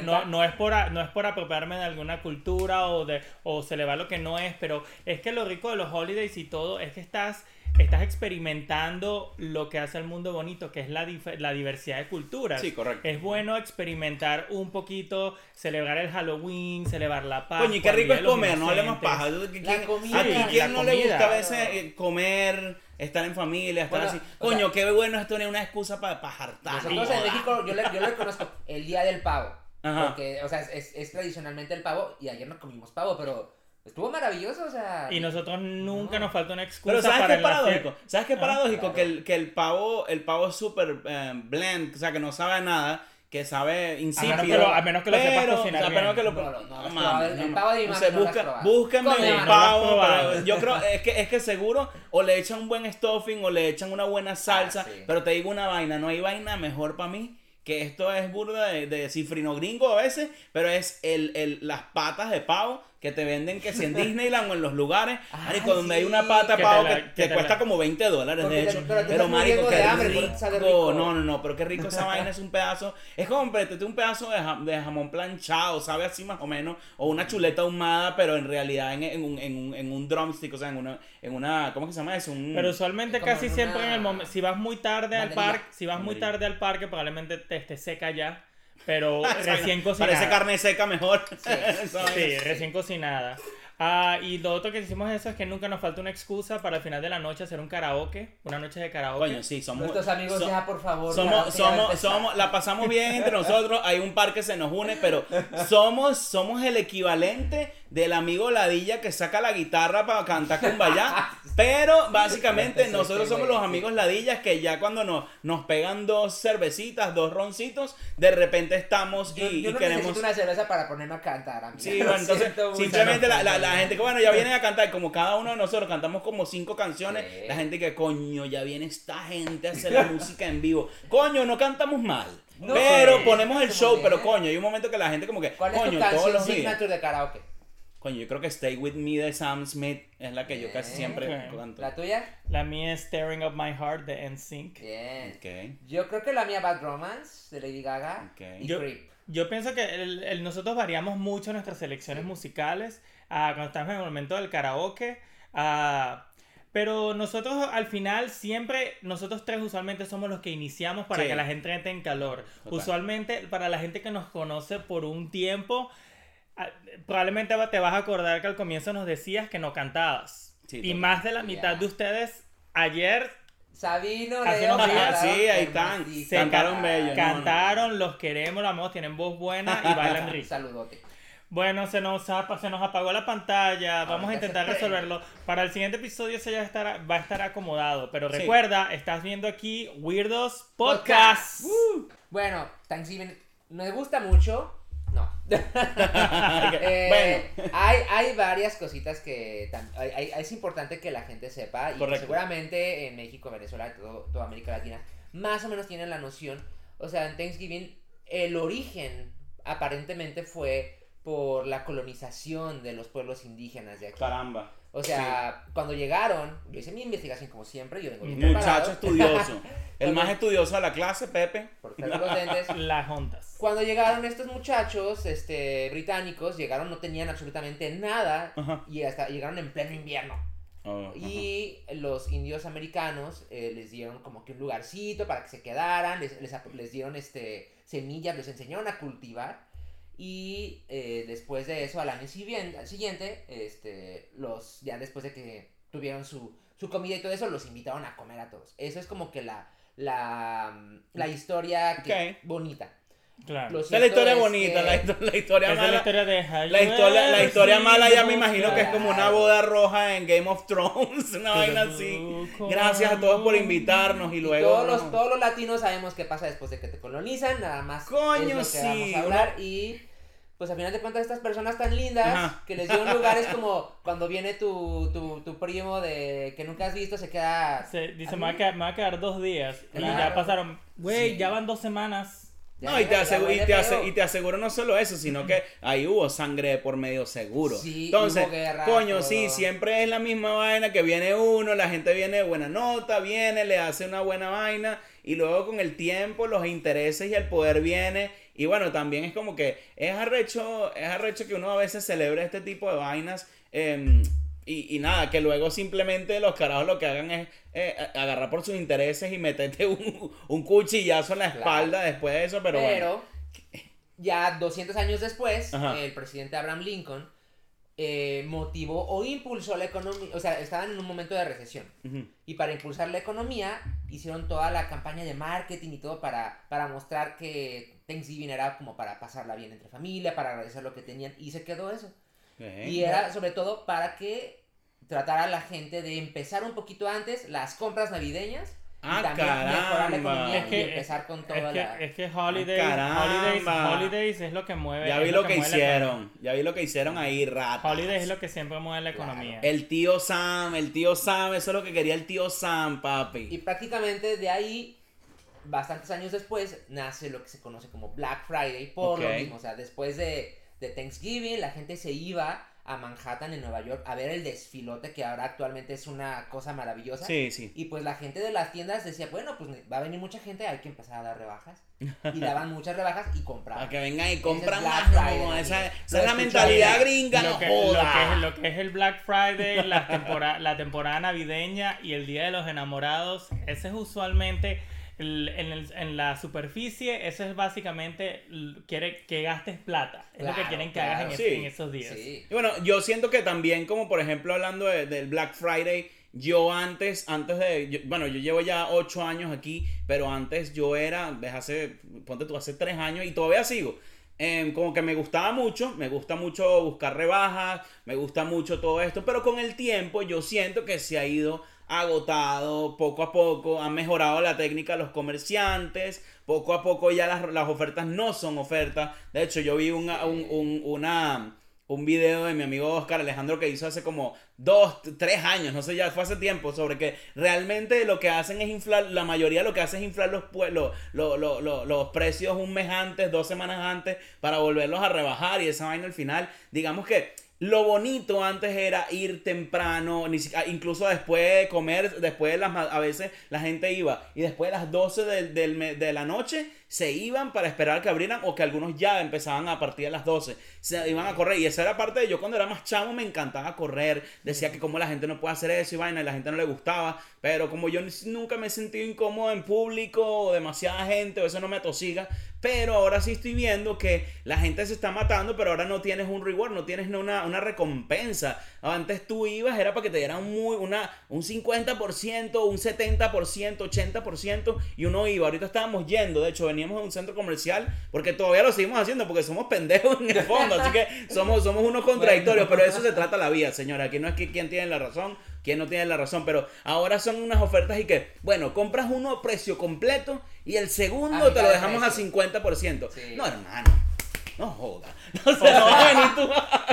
no, no es por no es por apropiarme de alguna cultura o de o celebrar lo que no es, pero es que lo rico de los holidays y todo es que estás estás experimentando lo que hace el mundo bonito, que es la, la diversidad de culturas. Sí, correcto. Es bueno experimentar un poquito, celebrar el Halloween, celebrar la paz. Coño, y qué rico es comer, no hablemos paja. ¿Quién- La comida. ¿A ti quién no le comida. gusta a veces eh, comer, estar en familia, estar Bueno, así? o Coño, sea- qué bueno es tener una excusa para jartar. Nosotros en México, yo le, yo le conozco el día del pavo. Ajá. Porque, o sea, es, es- es tradicionalmente el pavo. Y ayer no comimos pavo, pero estuvo maravilloso, o sea. Y nosotros nunca No. nos falta una excusa Pero ¿sabes para qué es paradójico? fiesta. ¿Sabes qué es Ah, paradójico? claro. Que, el, que el pavo el pavo es súper eh, bland, o sea, que no sabe a nada, que sabe insípido. que lo- a menos que lo sepas pero, cocinar o sea, a menos bien. que lo- No, no, no, el- el pavo de mi No mami busca- búsquenme has pavo. pero yo creo, es que, es que seguro o le echan un buen stuffing o le echan una buena salsa, sí. pero te digo una vaina, no hay vaina mejor para mí que esto es burda de, de cifrino gringo a veces, pero es el, el, las patas de pavo que te venden que si en [LAUGHS] Disneyland o en los lugares, Ah, marico, donde hay sí. una pata de Que pavo la- que, que que te cuesta la- como 20 dólares, Porque de hecho. pero te Pero marico, qué hambre, rico. No, no, no, pero qué rico esa vaina es un pedazo. Es como meterte un pedazo de, ja- de jamón planchado, sabe así más o menos, o una chuleta ahumada, pero en realidad en, en un, en, un, en un drumstick, o sea, en una, en una, ¿cómo que se llama eso? Un, Pero usualmente casi en siempre en el momento, si vas muy tarde al parque, si vas muy tarde al parque, probablemente te esté seca ya, pero [LAUGHS] recién cocinada. Parece carne seca mejor. Sí, [LAUGHS] recién cocinada. Ah, y lo otro que hicimos eso es que nunca nos falta una excusa para al final de la noche hacer un karaoke, una noche de karaoke. Coño, sí, somos. Nuestros amigos, so- ya, por favor. Somos, somos, empezar. somos, la pasamos bien entre [LAUGHS] nosotros, hay un par que se nos une, pero somos, somos el equivalente del amigo Ladilla que saca la guitarra para cantar Kumbaya, [LAUGHS] pero básicamente nosotros somos los amigos Ladillas que ya cuando nos, nos pegan dos cervecitas, dos roncitos, de repente estamos y, Yo, yo y no queremos... necesito una cerveza para ponerme a cantar. amiga. Sí, bueno, [LAUGHS] entonces simplemente no la, la. La gente que, bueno, ya vienen a [LAUGHS] cantar, como cada uno de nosotros cantamos como cinco canciones, Sí. la gente que, coño, ya viene esta gente a hacer la música en vivo. [LAUGHS] Coño, no cantamos mal, No, pero sí, ponemos el show, bien. pero coño, hay un momento que la gente como que, ¿Cuál es tu coño, todos los días. signature de karaoke? Coño, yo creo que Stay With Me de Sam Smith es la que yo casi Bien. siempre Ok. canto. ¿La tuya? La mía es Staring Up My Heart de NSYNC. Bien. Ok, Yo creo que la mía Bad Romance de Lady Gaga ok. y Yo- Creep. Yo pienso que el- el- nosotros variamos mucho nuestras selecciones musicales ah, cuando estamos en el momento del karaoke. ah, pero nosotros al final siempre, nosotros tres usualmente somos los que iniciamos para Sí. que la gente entre en calor. Total. Usualmente para la gente que nos conoce por un tiempo, probablemente te vas a acordar que al comienzo nos decías que no cantabas. Sí, y más de la mitad Ya. de ustedes ayer Sabino, Hace Leo, unos días, cantaron sí, ahí están. se Cantaron ca- bello, no, cantaron, los queremos, la amamos, tienen voz buena y bailan [LAUGHS] rico. Saludote. Bueno, se nos, se nos apagó la pantalla. Vamos a intentar resolverlo. Para el siguiente episodio se ya estará, va a estar acomodado. Pero Sí. recuerda, estás viendo aquí Weirdos Podcast. Bueno, Thanksgiving nos gusta mucho. No. [LAUGHS] Eh, bueno, hay, hay varias cositas que tam- hay- hay- es importante que la gente sepa y Correcto. seguramente en México, Venezuela, todo, toda América Latina, más o menos tienen la noción. O sea, en Thanksgiving el origen aparentemente fue por la colonización de los pueblos indígenas de aquí. caramba. O sea, cuando llegaron, yo hice mi investigación como siempre, yo vengo bien Muchacho preparado, estudioso. [LAUGHS] El más estudioso de la clase, Pepe. por los lentes. [LAUGHS] Las juntas. Cuando llegaron estos muchachos este, británicos, llegaron, no tenían absolutamente nada Ajá. y hasta llegaron en pleno invierno. Oh, ajá. Y los indios americanos eh, les dieron como que un lugarcito para que se quedaran, les, les, les dieron este, semillas, les enseñaron a cultivar. Y eh, después de eso, al año siguiente, al siguiente este, los, ya después de que tuvieron su, su comida y todo eso, los invitaron a comer a todos. Eso es como que la, la, la historia que- bonita. Claro. Es la historia es bonita, que- la, histo- la historia es la mala. historia de La historia, la historia mala ya me imagino que es como una boda roja en Game of Thrones, [LAUGHS] una vaina así. Gracias a todos por invitarnos y Y luego... todos, los, todos los latinos sabemos qué pasa después de que te colonizan, nada más Coño, es lo que sí, vamos a hablar y pues al final de cuentas estas personas tan lindas Ajá. que les dieron lugares [LAUGHS] como cuando viene tu, tu, tu primo de que nunca has visto se queda Se- dice, ¿A me va, a quedar, me va a quedar dos días. Y Claro. ya pasaron, güey, Sí. ya van dos semanas. Ya No, y te, aseguro, y, te y te aseguro no solo eso, sino que ahí hubo sangre de por medio seguro. Sí, Entonces, guerra, coño, todo. sí, siempre es la misma vaina que viene uno, la gente viene de buena nota, viene, le hace una buena vaina y luego con el tiempo los intereses y el poder viene y bueno, también es como que es arrecho, es arrecho que uno a veces celebre este tipo de vainas. em, y, y nada, que luego simplemente los carajos lo que hagan es eh, agarrar por sus intereses y meterte [LAUGHS] un, un cuchillazo en la Claro. espalda después de eso, pero, Pero, bueno. ya 200 años después, Ajá. el presidente Abraham Lincoln eh, motivó o impulsó la economía, o sea, estaban en un momento de recesión. Ujú. Y para impulsar la economía, hicieron toda la campaña de marketing y todo para, para mostrar que Thanksgiving era como para pasarla bien entre familia, para agradecer lo que tenían. Y se quedó eso. Ok. Y era sobre todo para que tratara a la gente de empezar un poquito antes las compras navideñas. Ah, y también mejorar la caramba. economía Es que- y empezar con toda Es que, la... es que holidays, caramba. holidays, holidays es lo que mueve. Ya vi lo que la hicieron, ya vi lo que hicieron ahí, economía. Holidays es lo que siempre mueve la Claro. economía. El tío Sam, el tío Sam, eso es lo que quería el tío Sam, papi. Y prácticamente de ahí, bastantes años después, nace lo que se conoce como Black Friday por lo mismo. O sea, después de, de Thanksgiving, la gente se iba a Manhattan, en Nueva York, a ver el desfilote que ahora actualmente es una cosa maravillosa. Sí, sí. Y pues la gente de las tiendas decía, bueno, pues va a venir mucha gente, hay que empezar a dar rebajas. Y daban muchas rebajas y compraban. [LAUGHS] Para que vengan y compran más, no, esa, es la mentalidad ahí. gringa, no lo, que, lo, que es, lo que es el Black Friday, la [LAUGHS] temporada, la temporada navideña y el Día de los Enamorados, ese es usualmente el- en, el- en la superficie, eso es básicamente, quiere que gastes plata. Es lo que quieren que claro. hagas en, Sí. es- en esos días. Sí. Y bueno, yo siento que también, como por ejemplo hablando de- del Black Friday, yo antes, antes de, yo- bueno, yo llevo ya ocho años aquí, pero antes yo era, ves, hace, ponte tú, hace tres años y todavía sigo. em, como que me gustaba mucho, me gusta mucho buscar rebajas, me gusta mucho todo esto, pero con el tiempo yo siento que se ha ido agotado poco a poco, han mejorado la técnica los comerciantes, poco a poco ya las, las ofertas no son ofertas. De hecho, yo vi una, un, un- una, un video de mi amigo Oscar Alejandro que hizo hace como dos, tres años, no sé, ya fue hace tiempo, sobre que realmente lo que hacen es inflar, la mayoría lo que hace es inflar los, pue- lo- lo- lo- lo- los precios un mes antes, dos semanas antes, para volverlos a rebajar y esa vaina al final, digamos que lo bonito antes era ir temprano, ni siquiera- incluso después de comer, después de las, a veces la gente iba y después de las 12 del- del me- de la noche se iban para esperar que abrieran o que algunos ya empezaban a partir de las 12, se iban a correr. Y esa era parte de yo cuando era más chamo me encantaba correr, decía que como la gente no puede hacer eso y vaina y la gente no le gustaba, pero como yo nunca me he sentido incómodo en público o demasiada gente o eso no me atosiga, pero ahora sí estoy viendo que la gente se está matando, pero ahora no tienes un reward, no tienes una, una recompensa. Antes tú ibas, era para que te dieran muy, una, un 50%, un 70%, 80%, y uno iba. Ahorita estábamos yendo, de hecho, veníamos de un centro comercial, porque todavía lo seguimos haciendo, porque somos pendejos en el fondo, así que [LAUGHS] somos, somos unos contradictorios, pero de eso se trata la vida, señora. Aquí no es que quién tiene la razón, quién no tiene la razón, pero ahora son unas ofertas y que, bueno, compras uno a precio completo y el segundo A te lo dejamos a precio. 50%. Sí. No, hermano. No joda. [LAUGHS] No, sé, no vas a venir tú.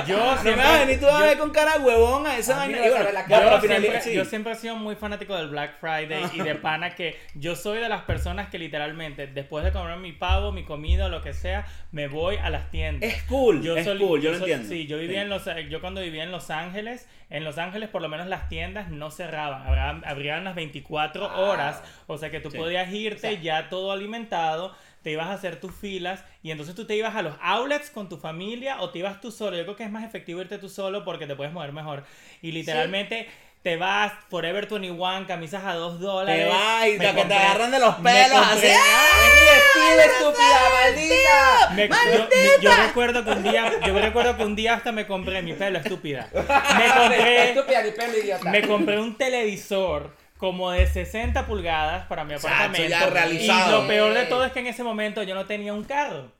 Yo no me siempre- vas a venir tú a yo- ver con cara huevón a esa vaina. me Yo siempre, sí. yo siempre he sido muy fanático del Black Friday y de [LAUGHS] pana que yo soy de las personas que literalmente después de comer mi pavo, mi comida o lo que sea, me voy a las tiendas. Es cool, es soli- cool, yo lo sol- entiendo. Sí, yo vivía Sí. en los yo cuando vivía en Los Ángeles, en Los Ángeles por lo menos las tiendas no cerraban, abrían, las 24 Wow. horas, o sea que tú Sí. podías irte O sea- ya todo alimentado, te ibas a hacer tus filas y entonces tú te ibas a los outlets con tu familia o te ibas tú solo. Yo creo que es más efectivo irte tú solo porque te puedes mover mejor. Y literalmente te vas Forever 21, camisas a 2 dólares. Te vas y te, que te compré- agarran de los pelos compré- así. ¡Es estúpida, maldita! Me- yo, me- yo recuerdo que un día, yo recuerdo que un día hasta me compré mi pelo estúpida. Me [LAUGHS] compré, Estúpida, mi pelo idiota. me compré un televisor como de 60 pulgadas para mi Chacho, apartamento. ya realizado. Y lo peor de todo es que en ese momento yo no tenía un carro.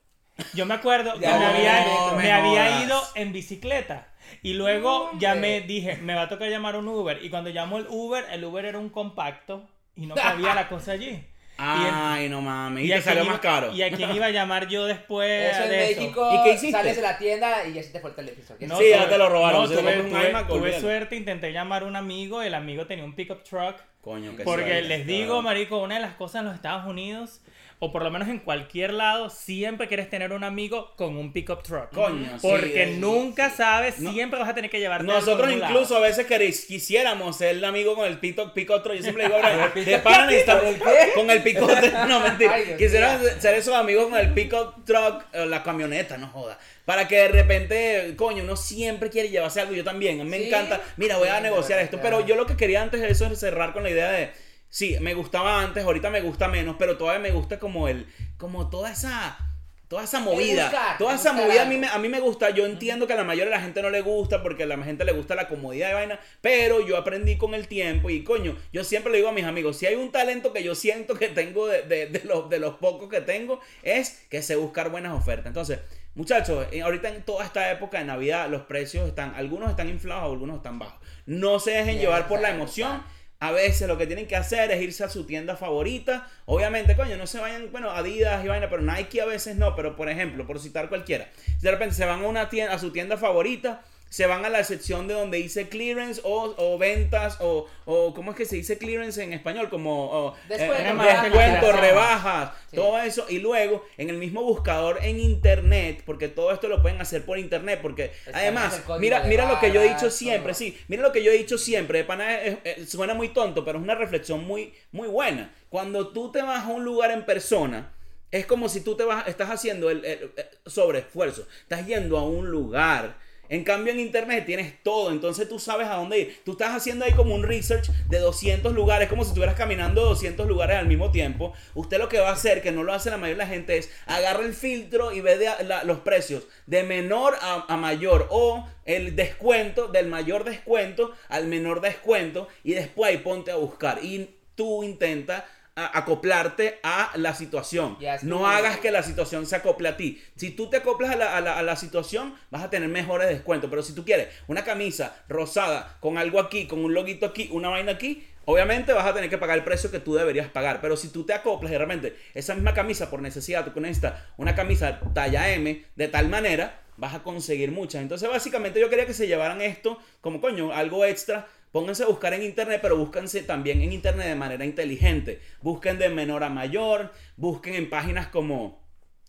Yo me acuerdo [LAUGHS] que me había, no me me había jodas. ido en bicicleta. Y luego No, ya me dije, me va a tocar llamar un Uber. Y cuando llamo el Uber, el Uber era un compacto y no [LAUGHS] cabía la cosa allí. Ay, no mames. Y, te salió más caro. ¿Y a quién iba a llamar yo después Eso en de eso? México, ¿Y qué hiciste? sales de la tienda y ya se te fue el televisor. No, Sí, ya te lo robaron. no, tuve, suerte, intenté llamar a un amigo, el amigo tenía un pickup truck. Coño, qué Porque les digo, marico, una de las cosas en los Estados Unidos, o por lo menos en cualquier lado, siempre quieres tener un amigo con un pickup truck. Coño, Porque sí, nunca sí. sabes, No. siempre vas a tener que llevarte algo Nosotros incluso a veces queréis- quisiéramos ser el amigo con el pico, picotro. Yo siempre digo, bro, [LAUGHS] ¿El de pana necesitamos- ¿Con el qué? con el picote. [LAUGHS] No, mentira. Quisiéramos ser esos amigos con el pickup truck, la camioneta, no joda. Para que de repente, coño, uno siempre quiere llevarse algo. Yo también, a mí me Sí, encanta. Mira, voy a negociar esto. Pero yo lo que quería antes de eso es cerrar con la idea de. Sí, me gustaba antes, ahorita me gusta menos, pero todavía me gusta como el. Como toda esa. Toda esa movida. buscar, toda esa movida a mí, me, a mí me gusta. Yo entiendo que a la mayoría de la gente no le gusta porque a la gente le gusta la comodidad de vaina. Pero yo aprendí con el tiempo y coño, yo siempre le digo a mis amigos: si hay un talento que yo siento que tengo de, de- de los, de los pocos que tengo, es que sé buscar buenas ofertas. Entonces, muchachos, eh, ahorita en toda esta época de Navidad, los precios están, algunos están inflados, algunos están bajos. No se dejen llevar por la emoción. A veces lo que tienen que hacer es irse a su tienda favorita. Obviamente, coño, no se vayan, bueno, Adidas y vaina, pero Nike a veces no. Pero por ejemplo, por citar cualquiera, si de repente se van a una tienda, a su tienda favorita, se van a la sección de donde dice clearance o, o ventas o, o ¿cómo es que se dice clearance en español? Como o, Descuento, eh, rebajas, descuento, rebajas. Sí. todo eso. Y luego en el mismo buscador en internet, porque todo esto lo pueden hacer por internet, porque además, mira, mira lo que yo he dicho siempre, todo. sí, mira lo que yo he dicho siempre, de pana, es- es- suena muy tonto, pero es una reflexión muy, muy buena. Cuando tú te vas a un lugar en persona, es como si tú te vas, estás haciendo el, el- el sobreesfuerzo, estás yendo a un lugar. En cambio en internet tienes todo, entonces tú sabes a dónde ir. Tú estás haciendo ahí como un research de 200 lugares, como si estuvieras caminando 200 lugares al mismo tiempo. Usted lo que va a hacer, que no lo hace la mayoría de la gente, es agarra el filtro y ve los precios. De menor a, a mayor. O el descuento del mayor descuento al menor descuento. Y después ahí ponte a buscar. Y tú intenta a- acoplarte a la situación. No hagas que la situación se acople a ti. Si tú te acoplas a la, a la- a la situación, vas a tener mejores descuentos. Pero si tú quieres una camisa rosada con algo aquí, con un loguito aquí, una vaina aquí, obviamente vas a tener que pagar el precio que tú deberías pagar. Pero si tú te acoplas y realmente esa misma camisa por necesidad, tú necesitas una camisa talla M de tal manera, vas a conseguir muchas. Entonces, básicamente yo quería que se llevaran esto como coño, algo extra. Pónganse a buscar en internet, pero búsquense también en internet de manera inteligente. Busquen de menor a mayor, busquen en páginas como,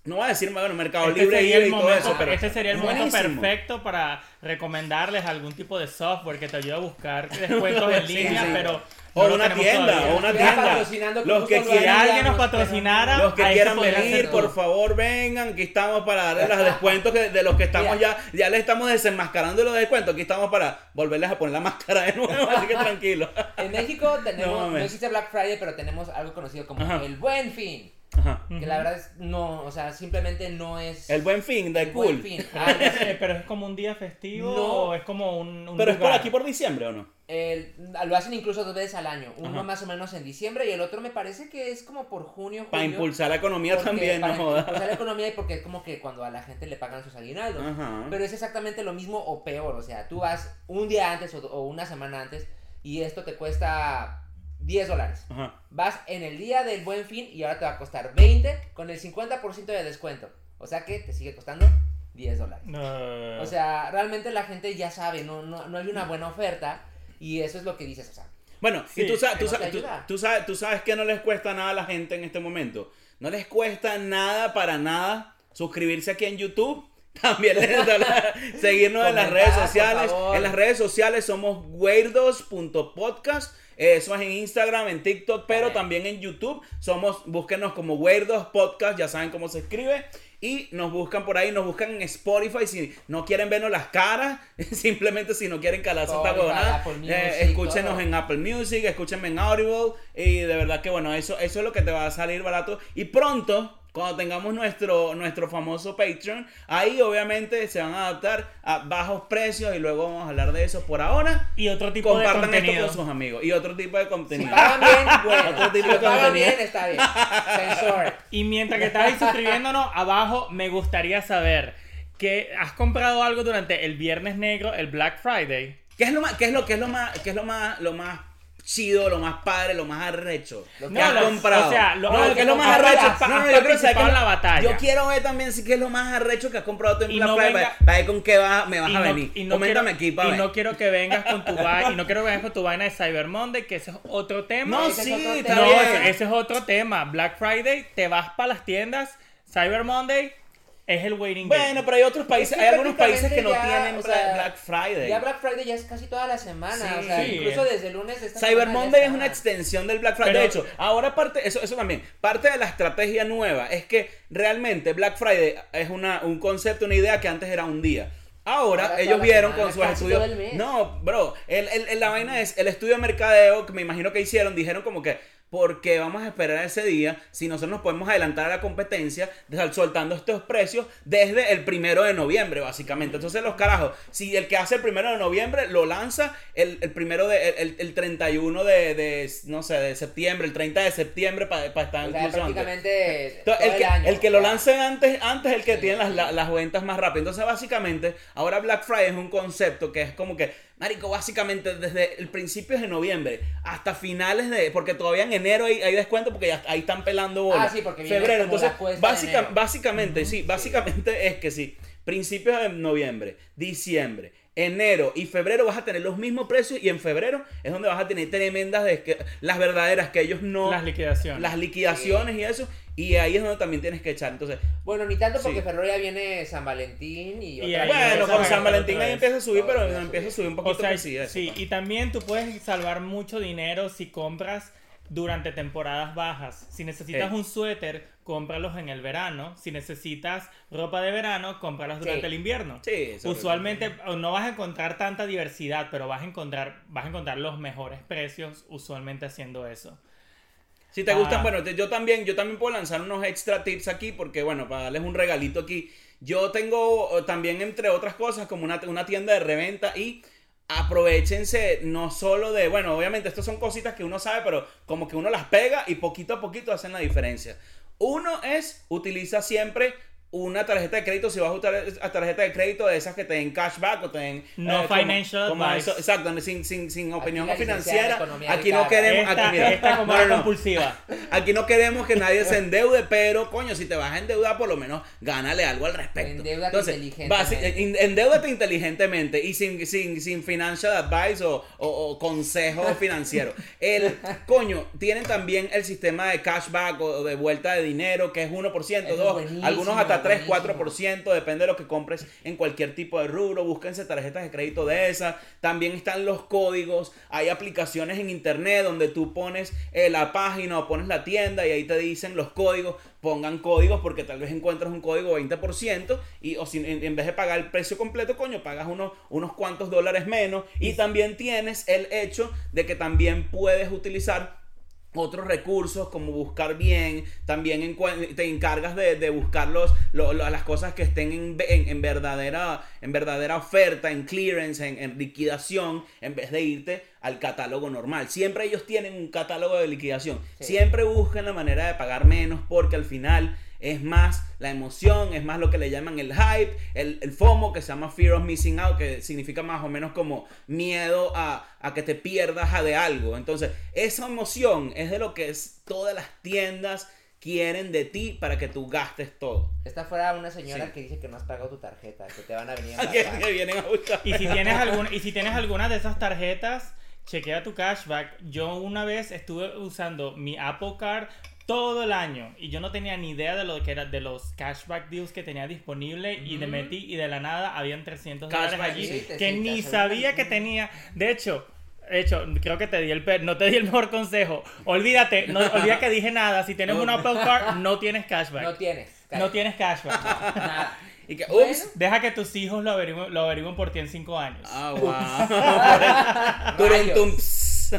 no voy a decir, bueno, Mercado Este Libre sería, el y todo momento, eso, pero este sería el momento buenísimo. perfecto para recomendarles algún tipo de software que te ayude a buscar descuentos en [LAUGHS] Sí, línea, sí. pero O no lo una tenemos tienda, todavía. o una tienda. patrocinando con Los un que quieran, alguien nos pero- patrocinara, Los que quieran venir, por favor, vengan. Aquí estamos para darles los descuentos que- de los que estamos Mira. ya. Ya les estamos desenmascarando los descuentos. Aquí estamos para volverles a poner la máscara de nuevo. [LAUGHS] Así que tranquilo. En México No tenemos, no, mames. existe Black Friday, pero tenemos algo conocido como Ajá. el Buen Fin. Ajá. Que la verdad es, no, o sea, simplemente no es... El buen fin, de el Buen cool. Fin. [LAUGHS] Así. eh, pero es como un día festivo No. o es como un, un Pero es por aquí por diciembre o no? El- lo hacen incluso dos veces al año. Uno Ajá. más o menos en diciembre y el otro me parece que es como por junio. Para julio, impulsar la economía porque- también, no para jodas. impulsar la economía y porque es como que cuando a la gente le pagan sus aguinaldos. Ajá. Pero es exactamente lo mismo o peor. O sea, tú vas un día antes o, o una semana antes y esto te cuesta 10 dólares. Vas en el día del buen fin y ahora te va a costar 20 con el 50% de descuento. O sea que te sigue costando 10 dólares. No. O sea, realmente la gente ya sabe, no, no, no hay una buena oferta y eso es lo que dices. O sea, Bueno, Sí, y tú sabes, tú, sabes, tú, sabes, tú sabes que no les cuesta nada a la gente en este momento. No les cuesta nada para nada suscribirse aquí en YouTube. [LAUGHS] También les seguirnos en las redes sociales. En las redes sociales somos weirdos.podcast. Eso es en Instagram, en TikTok, pero también en YouTube. Somos, búsquenos como Weirdos Podcast, ya saben cómo se escribe. Y nos buscan por ahí, nos buscan en Spotify si no quieren vernos las caras, [LAUGHS] simplemente si no quieren calarse esta huevonada. Eh, escúchenos todo. en Apple Music, escúchenme en Audible y de verdad que bueno, eso, eso es lo que te va a salir barato y pronto cuando tengamos nuestro, nuestro famoso Patreon, ahí obviamente se van a adaptar a bajos precios y luego vamos a hablar de eso por ahora. Y otro tipo de Compartan esto contenido. con sus amigos y otro tipo de si contenido. pagan bien, [LAUGHS] bueno. Otro tipo Si de pagan contenido. bien, está bien. Sensor. Y mientras que estáis suscribiéndonos, abajo me gustaría saber que has comprado algo durante el Viernes Negro, el Black Friday. ¿Qué es lo más, qué es lo, qué es lo más, qué es lo más, lo más chido, lo más padre, lo más arrecho Lo que que- has lo- comprado? o sea, lo- no, lo que es lo más has arrecho. participado- No, no, has yo quiero saber en la batalla. Yo quiero ver también si qué es lo más arrecho que has comprado tú en Y Black no Friday, venga- para, ver con qué vas, me vas Y a no- venir. y no Coméntame quiero- aquí para Y ver. no quiero que vengas con tu vaina, y no quiero que vengas con tu vaina de Cyber Monday, que ese es otro tema. No, sí, No, ese es otro tema. Black Friday, te vas para las tiendas. Cyber Monday, Es el waiting game. Bueno, pero hay otros países, Es que hay algunos países que no ya, tienen o Black, sea, Black Friday. Ya Black Friday ya es casi toda la semana. Sí. o sea, Sí. incluso desde el lunes de esta Cyber Monday es una extensión del Black Friday. Pero- de hecho, ahora parte, eso, eso también, parte de la estrategia nueva es que realmente Black Friday es una, un concepto, una idea que antes era un día. Ahora, Ahora ellos vieron semana, con sus estudios. No, bro, el, el- el- la vaina es el estudio de mercadeo que me imagino que hicieron, dijeron como que. Porque vamos a esperar ese día si nosotros nos podemos adelantar a la competencia soltando estos precios desde el primero de noviembre, básicamente. Entonces, los carajos, si el que hace el primero de noviembre lo lanza el, el primero de el, el 31 de, de, no sé, de septiembre, el 30 de septiembre para estar O sea, incluso antes. prácticamente. Entonces, todo el, que, año, el que lo lance antes, antes es el que Sí, tiene las, las ventas más rápido. Entonces, básicamente, ahora Black Friday es un concepto que es como que, marico, básicamente desde el principio de noviembre hasta finales de, porque todavía en enero hay, hay descuento porque ya ahí están pelando bolas. Ah, sí, porque viene Febrero, como entonces, la de básicamente, sí, básicamente es que sí, principios de noviembre, diciembre. Enero y febrero vas a tener los mismos precios y en febrero es donde vas a tener tremendas las verdaderas que ellos no Las liquidaciones. las liquidaciones y eso y ahí es donde también tienes que echar entonces Bueno, ni tanto porque Sí. ya viene San Valentín y. Y otra ahí vez bueno con San Valentín ahí empieza a subir pero empieza a empieza a subir. un poquito O sea, que sí, eso. sí, y también tú puedes salvar mucho dinero si compras durante temporadas bajas. Si necesitas Sí. un suéter, cómpralos en el verano. Si necesitas ropa de verano, cómpralas durante Sí. el invierno. Sí, Usualmente no vas a encontrar tanta diversidad, pero vas a encontrar, vas a encontrar los mejores precios usualmente haciendo eso. Si te gustan, Ah. bueno, te- yo también, yo también puedo lanzar unos extra tips aquí porque, bueno, para darles un regalito aquí. Yo tengo eh, también, entre otras cosas, como una, una tienda de reventa y aprovechense no solo de, bueno, obviamente estas son cositas que uno sabe, pero como que uno las pega y poquito a poquito hacen la diferencia. Uno es, utiliza siempre una tarjeta de crédito, si vas a usar a tarjeta de crédito de esas que te den cashback o te den... No como- financial como advice. eso- exacto, sin, sin, sin opinión en financiera. Aquí no queremos... Esta, aquí, mira, esta como no, no, compulsiva. [LAUGHS] Aquí no queremos que nadie se endeude, pero coño, si te vas a endeudar, por lo menos gánale algo al respecto. Endeúdate Entonces, inteligentemente. basi- en- endeúdate inteligentemente y sin, sin, sin financial advice o, o- o consejo [LAUGHS] financiero. El coño, tienen también el sistema de cashback o de vuelta de dinero, que es 1%, Eso es 2, buenísimo, algunos hasta 3, buenísimo. 4%, depende de lo que compres en cualquier tipo de rubro. Búsquense tarjetas de crédito de esas. También están los códigos. Hay aplicaciones en internet donde tú pones eh, la página o pones la tienda y ahí te dicen los códigos. Pongan códigos porque tal vez encuentras un código 20% y o si en, en vez de pagar el precio completo, coño, pagas unos, unos cuantos dólares menos. Y también tienes el hecho de que también puedes utilizar otros recursos como buscar bien, también encue- te encargas de, de buscar los, lo- lo- las cosas que estén en, ve- en- en verdadera, en verdadera oferta, en clearance, en, en liquidación, en vez de irte al catálogo normal. Siempre ellos tienen un catálogo de liquidación. Sí. Siempre buscan la manera de pagar menos porque al final es más la emoción, es más lo que le llaman el hype, el, el FOMO, que se llama Fear of Missing Out, que significa más o menos como miedo a, a que te pierdas a de algo. Entonces, esa emoción es de lo que es, todas las tiendas quieren de ti para que tú gastes todo. Está fuera una señora Sí. que dice que no has pagado tu tarjeta, que te van a venir a que vienen a buscar. Y si tienes [LAUGHS] alguna, y si tienes alguna de esas tarjetas, chequea tu cashback. Yo una vez estuve usando mi Apple Card todo el año y yo no tenía ni idea de lo que era de los cashback deals que tenía disponible y de metí y de la nada habían 300 dólares Cashback, allí sí, que ni sabía que tenía. De hecho, de hecho, creo que te di el pe- no te di el mejor consejo. Olvídate, no olvida que dije nada. Si tienes un Apple Card, no tienes cashback. No tienes. No tienes cashback. Nada. Y que, Bueno. ups. Deja que tus hijos lo averigüen, lo averigüen por ti en 5 años. Ah, wow. [LAUGHS] Rayos. ps.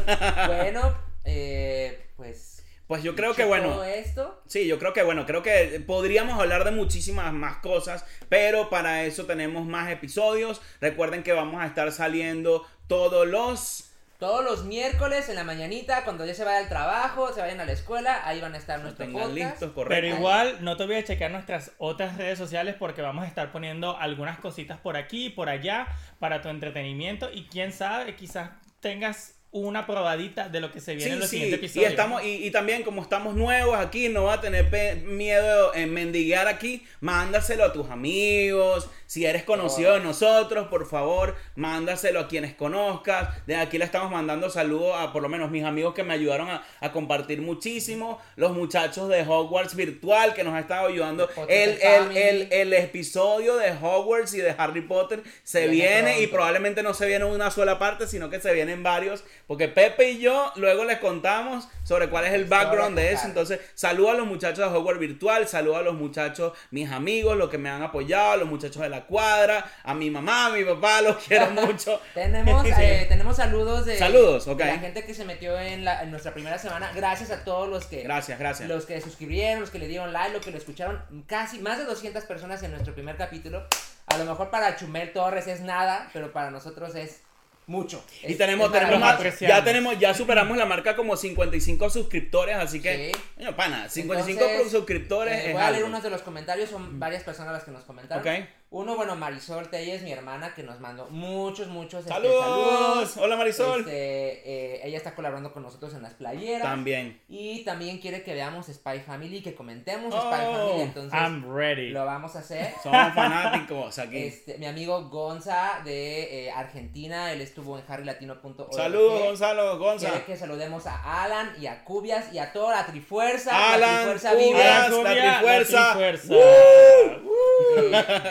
Bueno, eh, pues. Pues yo creo que bueno. Todo esto. Sí, yo creo que bueno, creo que podríamos hablar de muchísimas más cosas, pero para eso tenemos más episodios. Recuerden que vamos a estar saliendo todos los Todos los miércoles en la mañanita, cuando ya se vaya al trabajo, se vayan a la escuela, ahí van a estar nuestro tengan podcast. listos, correcto. Pero igual no te olvides checar nuestras otras redes sociales porque vamos a estar poniendo algunas cositas por aquí y por allá para tu entretenimiento y quién sabe, quizás tengas una probadita de lo que se viene Sí, en los sí, siguientes y, episodios. estamos, y, y también como estamos nuevos aquí, no va a tener miedo en mendiguear aquí, mándaselo a tus amigos, si eres conocido de nosotros, por favor, mándaselo a quienes conozcas, de aquí le estamos mandando saludos a por lo menos mis amigos que me ayudaron a, a compartir muchísimo, los muchachos de Hogwarts Virtual que nos han estado ayudando, el, el, el, el episodio de Hogwarts y de Harry Potter se Viene viene y probablemente no se viene una sola parte, sino que se vienen varios, porque Pepe y yo luego les contamos sobre cuál es el background de eso. Entonces, saludo a los muchachos de Hogwarts Virtual, saludo a los muchachos, mis amigos, los que me han apoyado, a los muchachos de la cuadra, a mi mamá, a mi papá, los quiero [LAUGHS] mucho. Tenemos, [LAUGHS] eh, tenemos saludos de, Saludos, ok. de la gente que se metió en, la, en nuestra primera semana. Gracias a todos los que Gracias, gracias. los que suscribieron, los que le dieron like, los que lo escucharon. Casi más de 200 personas en nuestro primer capítulo. A lo mejor para Chumel Torres es nada, pero para nosotros es mucho. Y Es- tenemos, es tenemos más, ya tenemos, ya superamos la marca como 55 suscriptores, así que, Sí. coño, pana, 55 Entonces, suscriptores Eh, es voy a leer algo. unos de los comentarios, son varias personas las que nos comentaron. Ok. Uno, bueno, Marisol Telles, mi hermana, que nos mandó muchos, muchos este, ¡Saludos! Hola Marisol. Este, eh, ella está colaborando con nosotros en las playeras. También. Y también quiere que veamos Spy Family, que comentemos Oh, Spy Family. Entonces, I'm ready. lo vamos a hacer. [LAUGHS] Somos fanáticos aquí. Este, mi amigo Gonza de eh, Argentina, él estuvo en harrylatino.org. Saludos, Gonzalo, Gonza. Quiere que saludemos a Alan y a Cubias y a toda la Trifuerza. la Alan, Trifuerza Cubias. vive. la Cubia, Trifuerza. Trifuerza. Eh,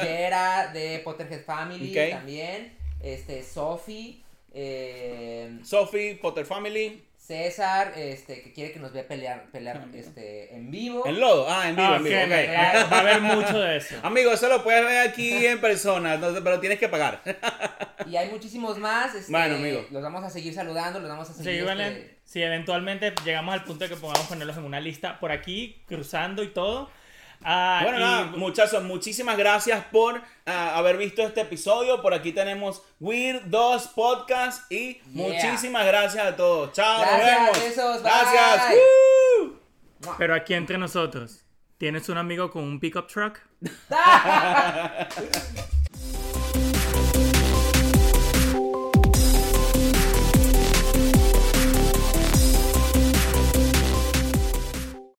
Yera de Potterhead Family también. Este, Sophie. eh, Sophie, Potter Family. César, este, que quiere que nos vea pelear, pelear este, en vivo. En lodo. Ah, en vivo, Ah, en vivo. ok. me- Va a haber mucho de eso. [LAUGHS] Amigo, eso lo puedes ver aquí en persona, pero tienes que pagar. Y hay muchísimos más. este, Bueno, amigo. Los vamos a seguir saludando, los vamos a Sí, seguir. Valen, este, si eventualmente llegamos al punto de que podamos ponerlos en una lista por aquí, cruzando y todo. Ah, Bueno, y- nada, muchachos, muchísimas gracias por ah, haber visto este episodio. Por aquí tenemos Weird 2 Podcast y Yeah. muchísimas gracias a todos. Chao, Gracias, nos vemos. besos, gracias. ¡Woo! Pero aquí entre nosotros, ¿tienes un amigo con un pickup truck? ¡Ah! [LAUGHS]